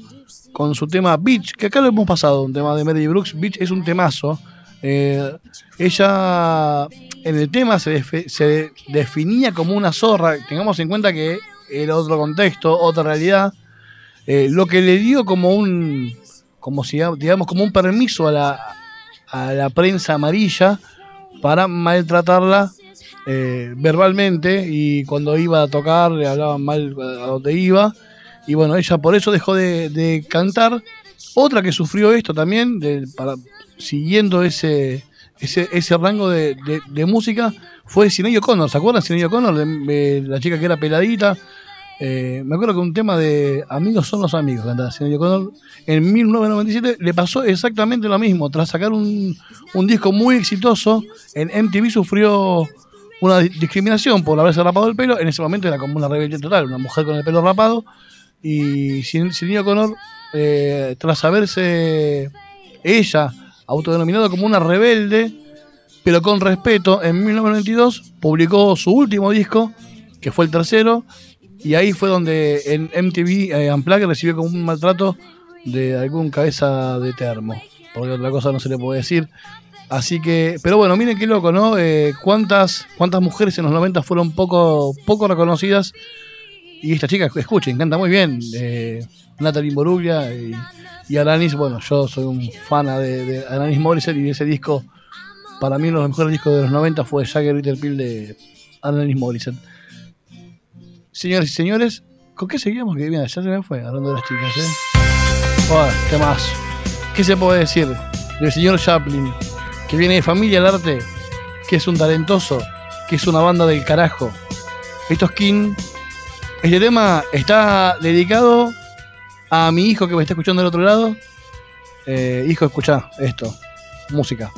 con su tema Beach, que acá lo hemos pasado, un tema de Meredith Brooks. Beach es un temazo. Eh, ella en el tema se definía como una zorra. Tengamos en cuenta que era otro contexto, otra realidad. Eh, lo que le dio como un, como si digamos, como un permiso a la, a la prensa amarilla para maltratarla eh, verbalmente y cuando iba a tocar le hablaban mal a donde iba y bueno, ella por eso dejó de, cantar. Otra que sufrió esto también, de- para, siguiendo ese, ese, ese rango de, música, fue Sinead O'Connor. ¿Se acuerdan Sinead O'Connor? La chica que era peladita. Eh, me acuerdo que un tema de Amigos son los amigos, cantaba Sinead O'Connor. En 1997 le pasó exactamente lo mismo. Tras sacar un, un disco muy exitoso, en MTV sufrió una di- discriminación por haberse rapado el pelo. En ese momento era como una rebelión total, una mujer con el pelo rapado. Y Sin- Sinead O'Connor, eh, tras haberse ella autodenominado como una rebelde, pero con respeto, en 1992 publicó su último disco, que fue el tercero, y ahí fue donde en MTV eh, Unplugged recibió como un maltrato de algún cabeza de termo, porque otra cosa no se le puede decir. Así que, pero bueno, miren qué loco, ¿no? Eh, cuántas, cuántas mujeres en los 90 fueron poco, poco reconocidas. Y esta chica, escuchen, canta muy bien. Eh, Natalie Imbruglia y, y Alanis, bueno, yo soy un fan de, Alanis Morissette y ese disco, para mí uno de los mejores discos de los 90 fue Jagger Little de Alanis Morissette. Señores y señores, ¿con qué seguíamos? Que mira, ya se me fue, hablando de las chicas, ¿eh? Qué más. ¿Qué se puede decir del señor Chaplin? Que viene de familia del arte, que es un talentoso, que es una banda del carajo. Esto es King. Este tema está dedicado a mi hijo que me está escuchando del otro lado. Eh, hijo, escucha esto. Música.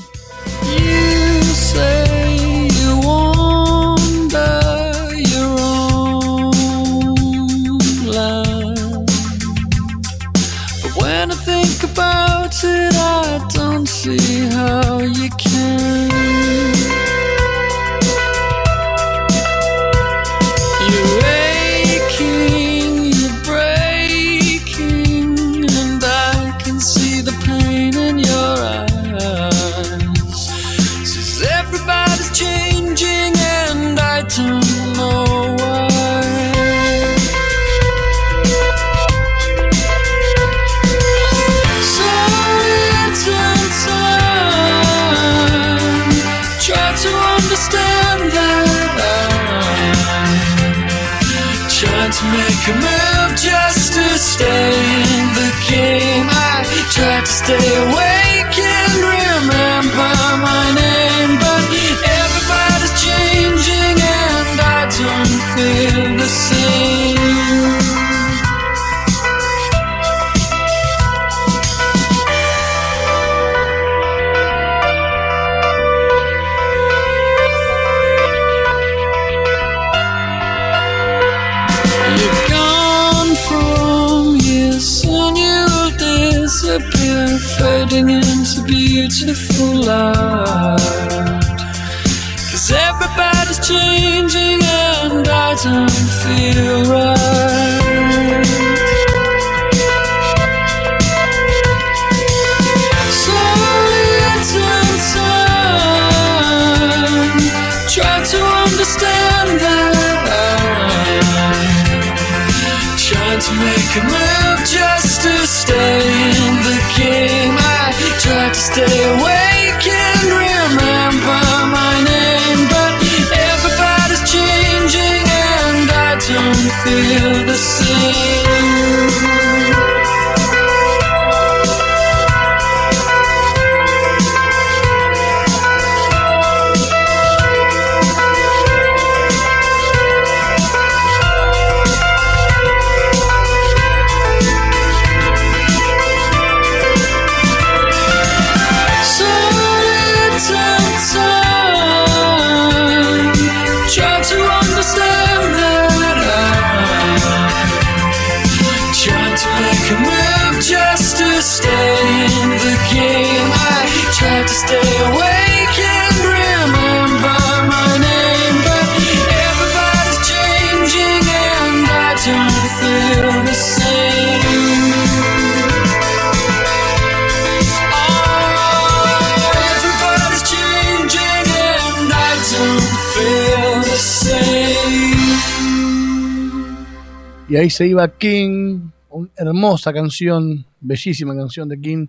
Y ahí se iba King, una hermosa canción, bellísima canción de King,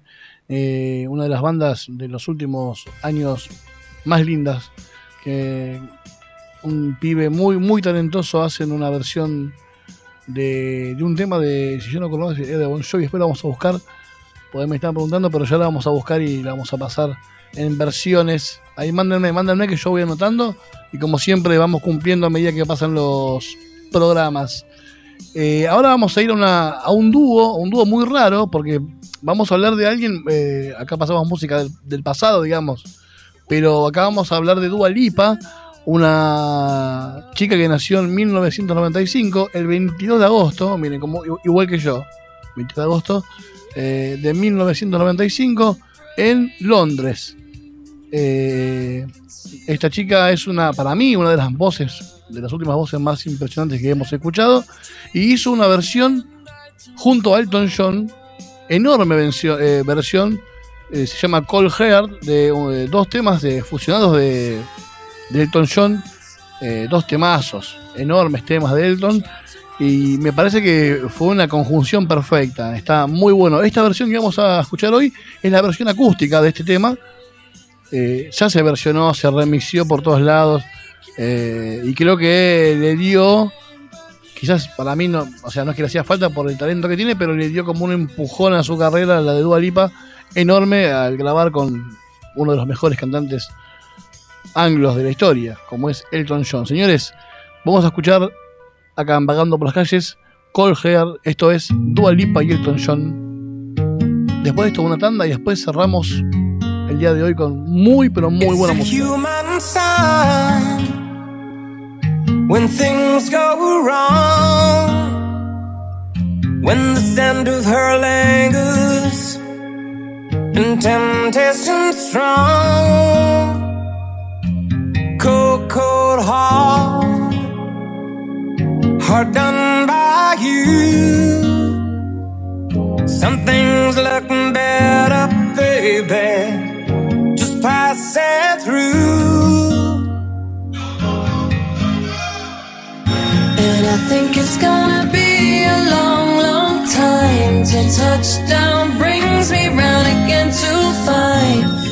eh, una de las bandas de los últimos años más lindas, que un pibe muy, muy talentoso hacen una versión de, un tema de, si yo no conozco, es de Bon Jovi, después la vamos a buscar, porque me están preguntando, pero ya la vamos a buscar y la vamos a pasar en versiones. Ahí mándenme, mándenme que yo voy anotando y como siempre vamos cumpliendo a medida que pasan los programas. Eh, ahora vamos a ir a, un dúo, un dúo muy raro, porque vamos a hablar de alguien, eh, acá pasamos música del, pasado, digamos, pero acá vamos a hablar de Dua Lipa, una chica que nació en 1995, el 22 de agosto, miren, igual que yo, 22 de agosto eh, de 1995 en Londres. Esta chica es una, para mí, una de las voces, de las últimas voces más impresionantes que hemos escuchado. Y hizo una versión junto a Elton John, enorme eh, versión, eh, se llama Cold Heart, de eh, dos temas de, fusionados de, Elton John, dos temazos, enormes temas de Elton. Y me parece que fue una conjunción perfecta. Está muy bueno. Esta versión que vamos a escuchar hoy es la versión acústica de este tema. Ya se versionó, se remixió por todos lados. Eh, y creo que le dio. Quizás para mí no, o sea, no es que le hacía falta por el talento que tiene, pero le dio como un empujón a su carrera, la de Dua Lipa, enorme al grabar con uno de los mejores cantantes anglos de la historia, como es Elton John. Señores, vamos a escuchar acá Vagando por las calles, Cold Hair, esto es Dua Lipa y Elton John. Después de esto una tanda y después cerramos el día de hoy con muy pero muy buena música. When things go wrong. When the scent of her lingers and temptation strong. Cold, cold heart, heart done by you. Something's looking better, baby. Think it's gonna be a long, long time till touchdown brings me round again to find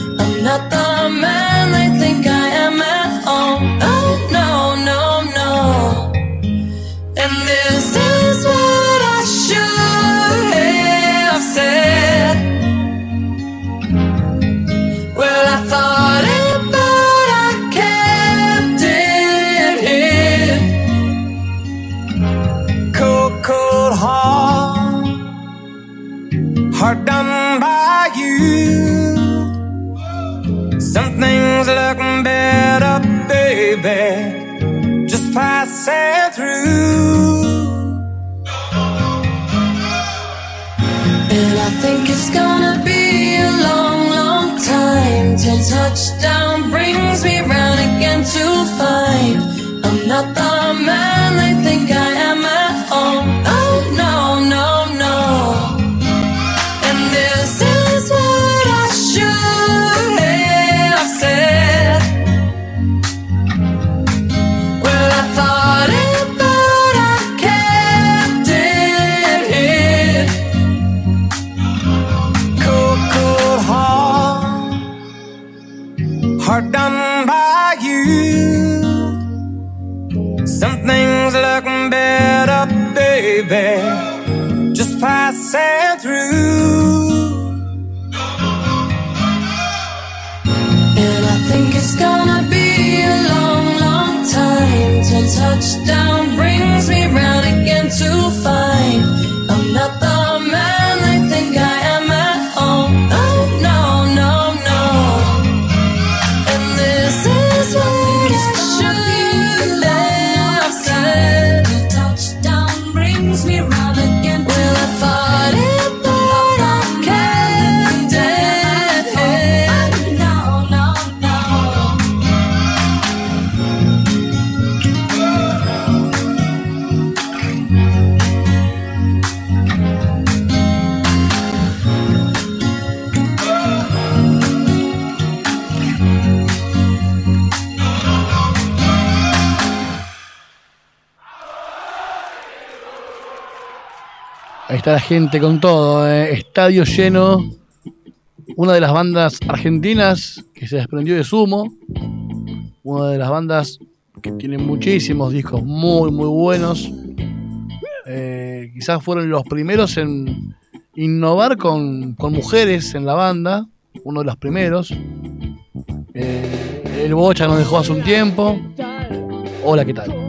done by you. Some things look better, baby, just passing through. And I think it's gonna be a long, long time till touchdown brings me round again to find I'm not the man. Till está la gente con todo, eh. estadio lleno. Una de las bandas argentinas que se desprendió de Sumo. Una de las bandas que tiene muchísimos discos muy, muy buenos. Eh, quizás fueron los primeros en innovar con, con mujeres en la banda. Uno de los primeros. Eh, el Bocha nos dejó hace un tiempo. Hola, ¿qué tal?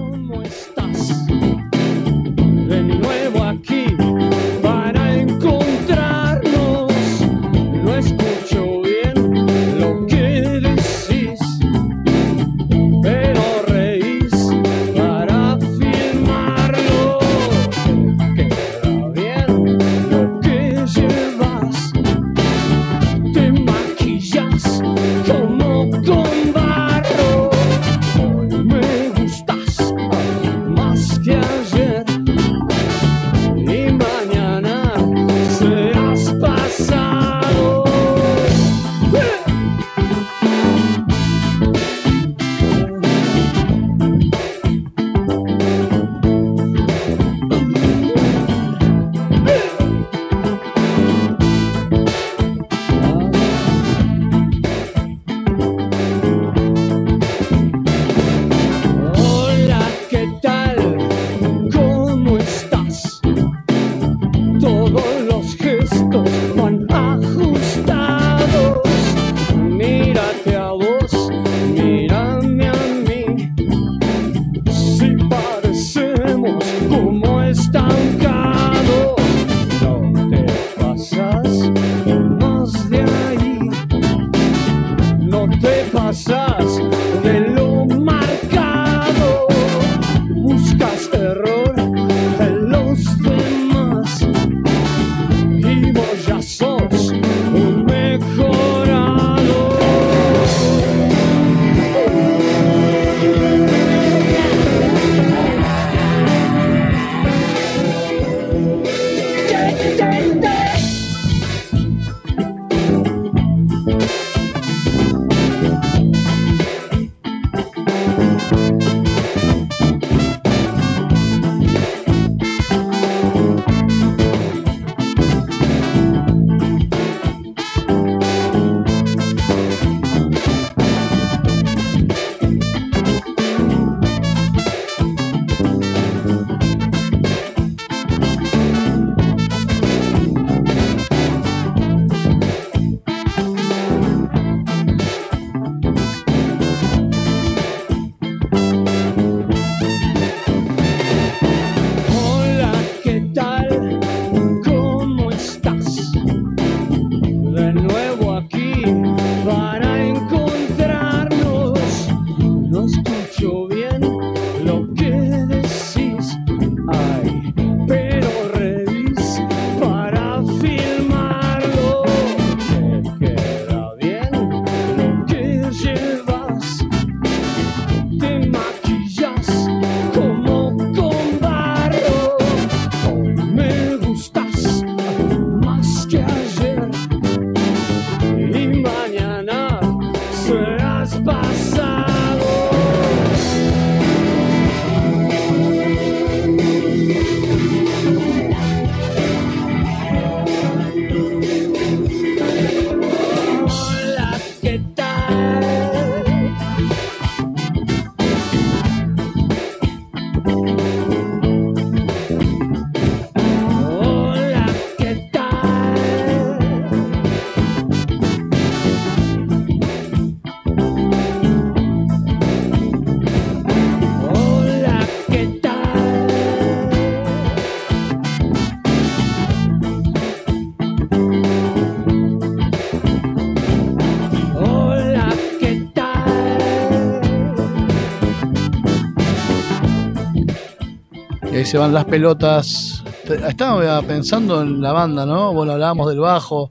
Se van las pelotas. Estaba pensando en la banda, ¿no? Bueno, hablábamos del bajo.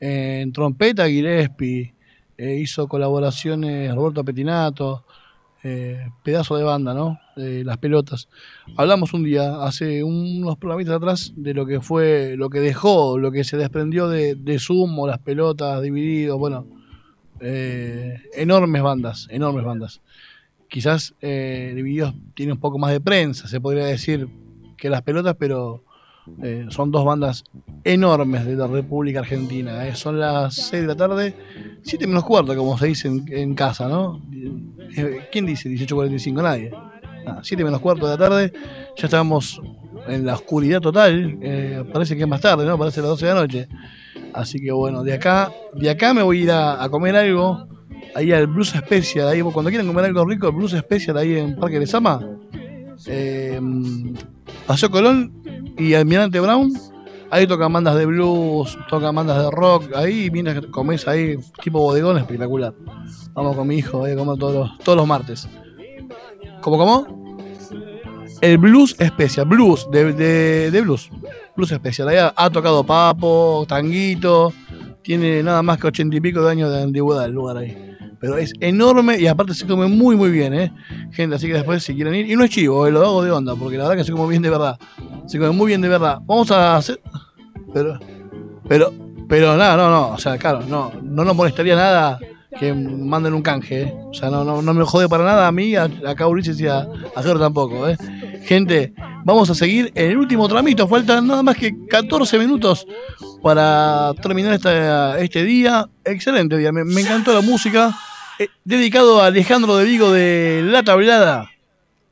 en trompeta, Gillespie. eh, hizo colaboraciones Roberto Petinato. eh, pedazo de banda, ¿no? Las pelotas. Hablamos un día, hace unos programitas atrás, de lo que fue, lo que dejó, lo que se desprendió de, de Sumo, las pelotas, divididos, bueno. eh, enormes bandas, enormes bandas. Quizás eh, Divididos tiene un poco más de prensa, se podría decir, que las pelotas, pero eh, son dos bandas enormes de la República Argentina. eh. Son las 6 de la tarde, 7 menos cuarto, como se dice en, casa, ¿no? Eh, ¿Quién dice 18.45? Nadie. Ah, 7 menos cuarto de la tarde, ya estamos en la oscuridad total. eh, parece que es más tarde, ¿no? Parece las 12 de la noche. Así que bueno, de acá, de acá me voy a ir a comer algo. Ahí al Blues Special, ahí cuando quieran comer algo rico, el Blues Special ahí en Parque de Sama. Eh, Paseo Colón y Almirante Brown. Ahí tocan bandas de blues, tocan bandas de rock. Ahí mientras comes ahí, tipo bodegón, espectacular. Vamos con mi hijo, a comer todos los, todos los martes. ¿Cómo, cómo? El Blues Special, Blues, de, de- de Blues. Blues Special. Ahí ha, ha tocado Papo, Tanguito. Tiene nada más que ochenta y pico de años de antigüedad el lugar ahí. Pero es enorme y aparte se come muy, muy bien, ¿eh? Gente, así que después si quieren ir. Y no es chivo, eh, lo hago de onda, porque la verdad que se come bien de verdad. Se come muy bien de verdad. Vamos a hacer. Pero. Pero. Pero nada, no, no. O sea, claro, no. No nos molestaría nada que manden un canje, ¿eh? O sea, no, no, no me jode para nada a mí, a, acá Ulises y a, a tampoco, ¿eh? Gente, vamos a seguir en el último tramito. Faltan nada más que 14 minutos para terminar esta- este día. Excelente día, me encantó la música. Eh, dedicado a Alejandro de Vigo de La Tablada.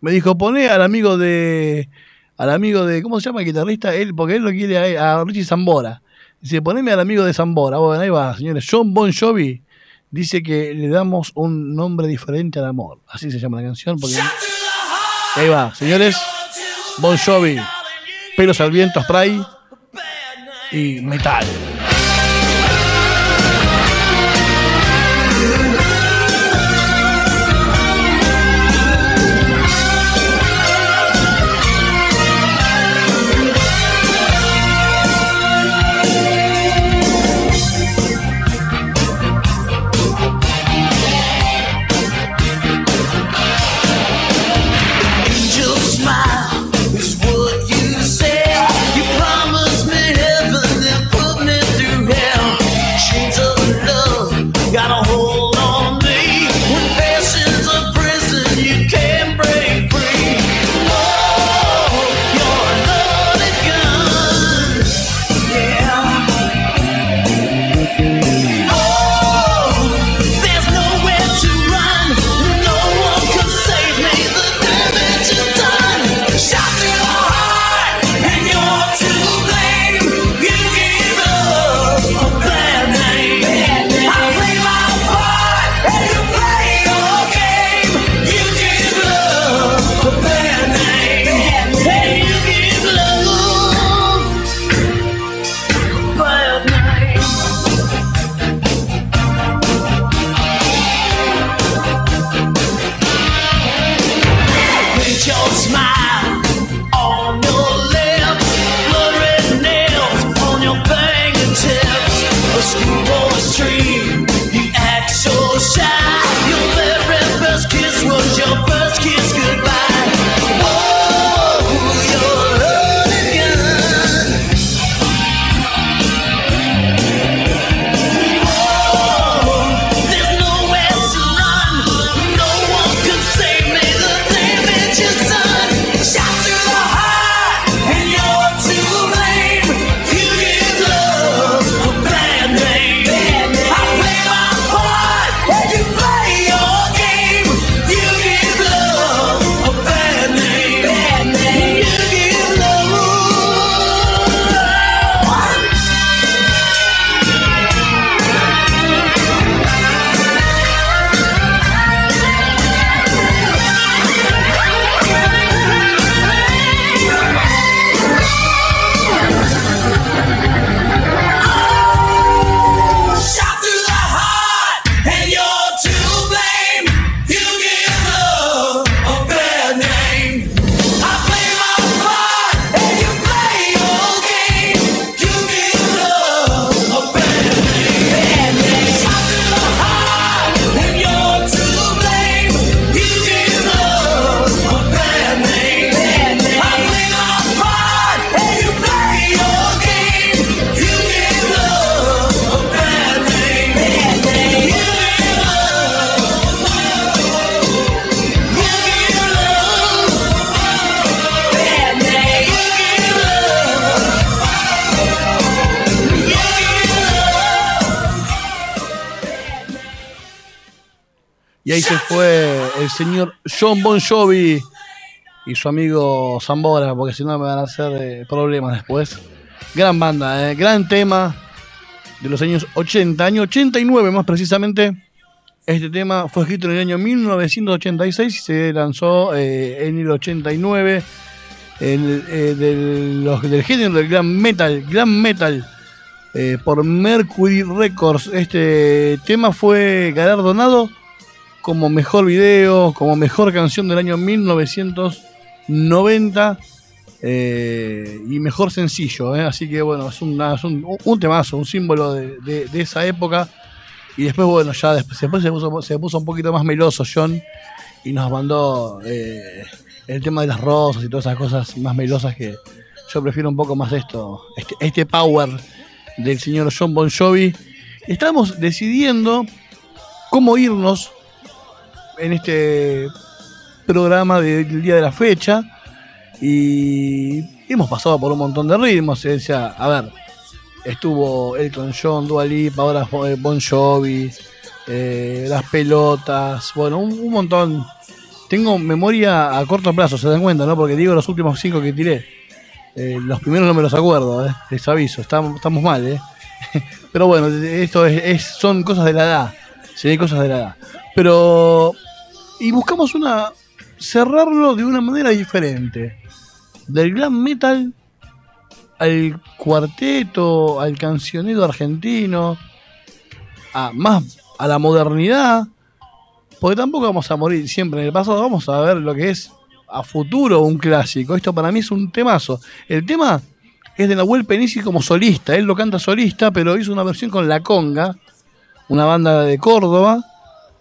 Me dijo, poné al amigo de. Al amigo de. ¿Cómo se llama el guitarrista? Él, porque él lo quiere a, a Richie Zambora. Dice, poneme al amigo de Zambora. Bueno, ahí va, señores. John Bon Jovi dice que le damos un nombre diferente al amor. Así se llama la canción. Ahí va, señores. Bon Jovi, pelos al viento, spray y metal. Señor John Bon Jovi y su amigo Zambora, porque si no me van a hacer eh, problemas después. Gran banda, eh, gran tema de los años 80, año 89 más precisamente. Este tema fue escrito en el año 1986 y se lanzó eh, en el 89 el, del, los- del género del glam metal, metal por Mercury Records. Este tema fue galardonado como mejor video, como mejor canción del año 1990 eh, y mejor sencillo. eh. Así que bueno, es, un, un temazo, un símbolo de, esa época. Y después, bueno, ya después, después se, puso, se puso un poquito más meloso John y nos mandó eh, el tema de las rosas y todas esas cosas más melosas que yo prefiero un poco más esto, este, este power del señor John Bon Jovi. Estamos decidiendo cómo irnos en este programa del día de la fecha y hemos pasado por un montón de ritmos. O sea, a ver, estuvo Elton John, Dua Lipa, ahora eh, Bon Jovi, eh, las pelotas, bueno, un, montón. Tengo memoria a corto plazo, se dan cuenta, ¿no? Porque digo los últimos cinco que tiré. Eh, los primeros no me los acuerdo, ¿eh? les aviso, estamos, mal, ¿eh? Pero bueno, esto es, son cosas de la edad, sí, cosas de la edad. Pero, y buscamos una, cerrarlo de una manera diferente. Del glam metal al cuarteto, al cancionero argentino, a más a la modernidad, porque tampoco vamos a morir siempre en el pasado, vamos a ver lo que es a futuro un clásico. Esto para mí es un temazo. El tema es de Nahuel Penici como solista, él lo canta solista, pero hizo una versión con La Conga, una banda de Córdoba,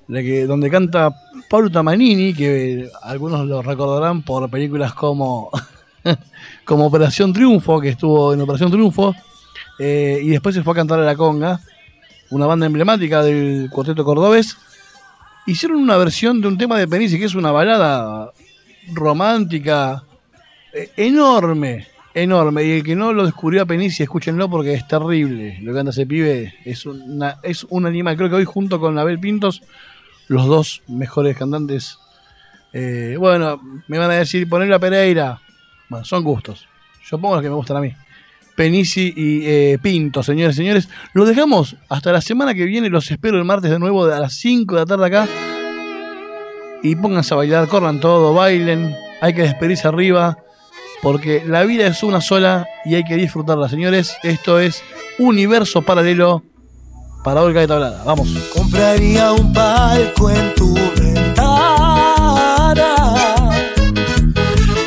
la que, donde canta Pablo Tamanini, que algunos lo recordarán por películas como como Operación Triunfo, que estuvo en Operación Triunfo, eh, y después se fue a cantar a La Conga, una banda emblemática del cuarteto cordobés. Hicieron una versión de un tema de Penici que es una balada romántica eh, enorme, enorme. Y el que no lo descubrió a Penici, escúchenlo porque es terrible. Lo que anda ese pibe es, una, es un animal. Creo que hoy junto con Abel Pintos, los dos mejores cantantes. eh, bueno, me van a decir ponerlo a Pereira. Bueno, son gustos. Yo pongo los que me gustan a mí. Penici y eh, Pinto, señores y señores. Los dejamos hasta la semana que viene. Los espero el martes de nuevo a las 5 de la tarde acá. Y pónganse a bailar, corran todo, bailen. Hay que despedirse arriba. Porque la vida es una sola y hay que disfrutarla, señores. Esto es Universo Paralelo para Olga de Tablada. Vamos. Compraría un palco en tu ventana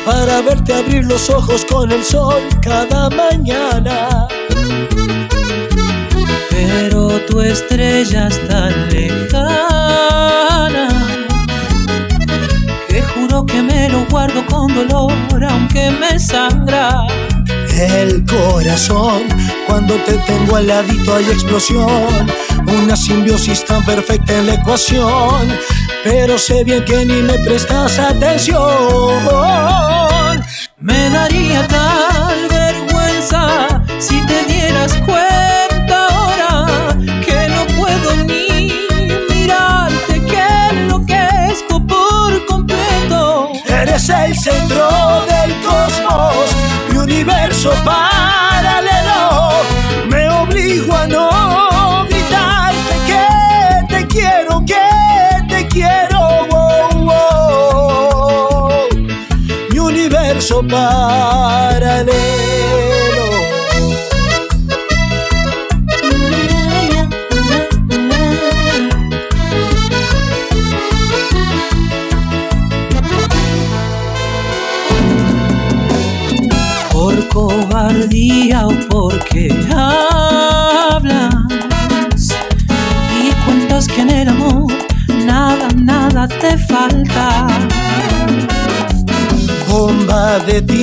para verte abrir los ojos con el sol cada mañana. Pero tu estrella es tan lejana que juro que me lo guardo con dolor aunque me sangra. El corazón, cuando te tengo al ladito hay explosión, una simbiosis tan perfecta en la ecuación, pero sé bien que ni me prestas atención. Me daría tal vergüenza si te dieras cuenta ahora que no puedo ni mirarte, que enloquezco por completo. Eres el centro del cosmos, mi universo paralelo. Universo paralelo. Por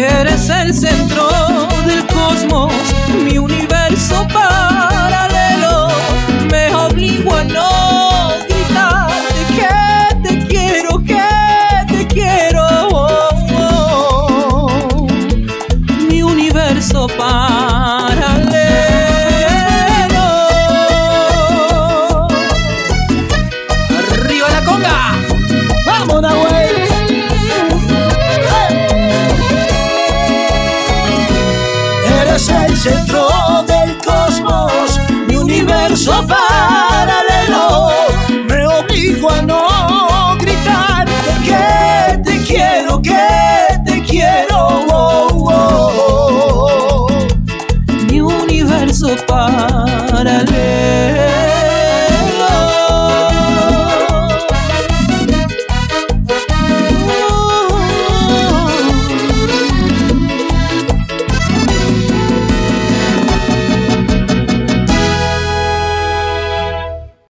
Eres el centro del cosmos.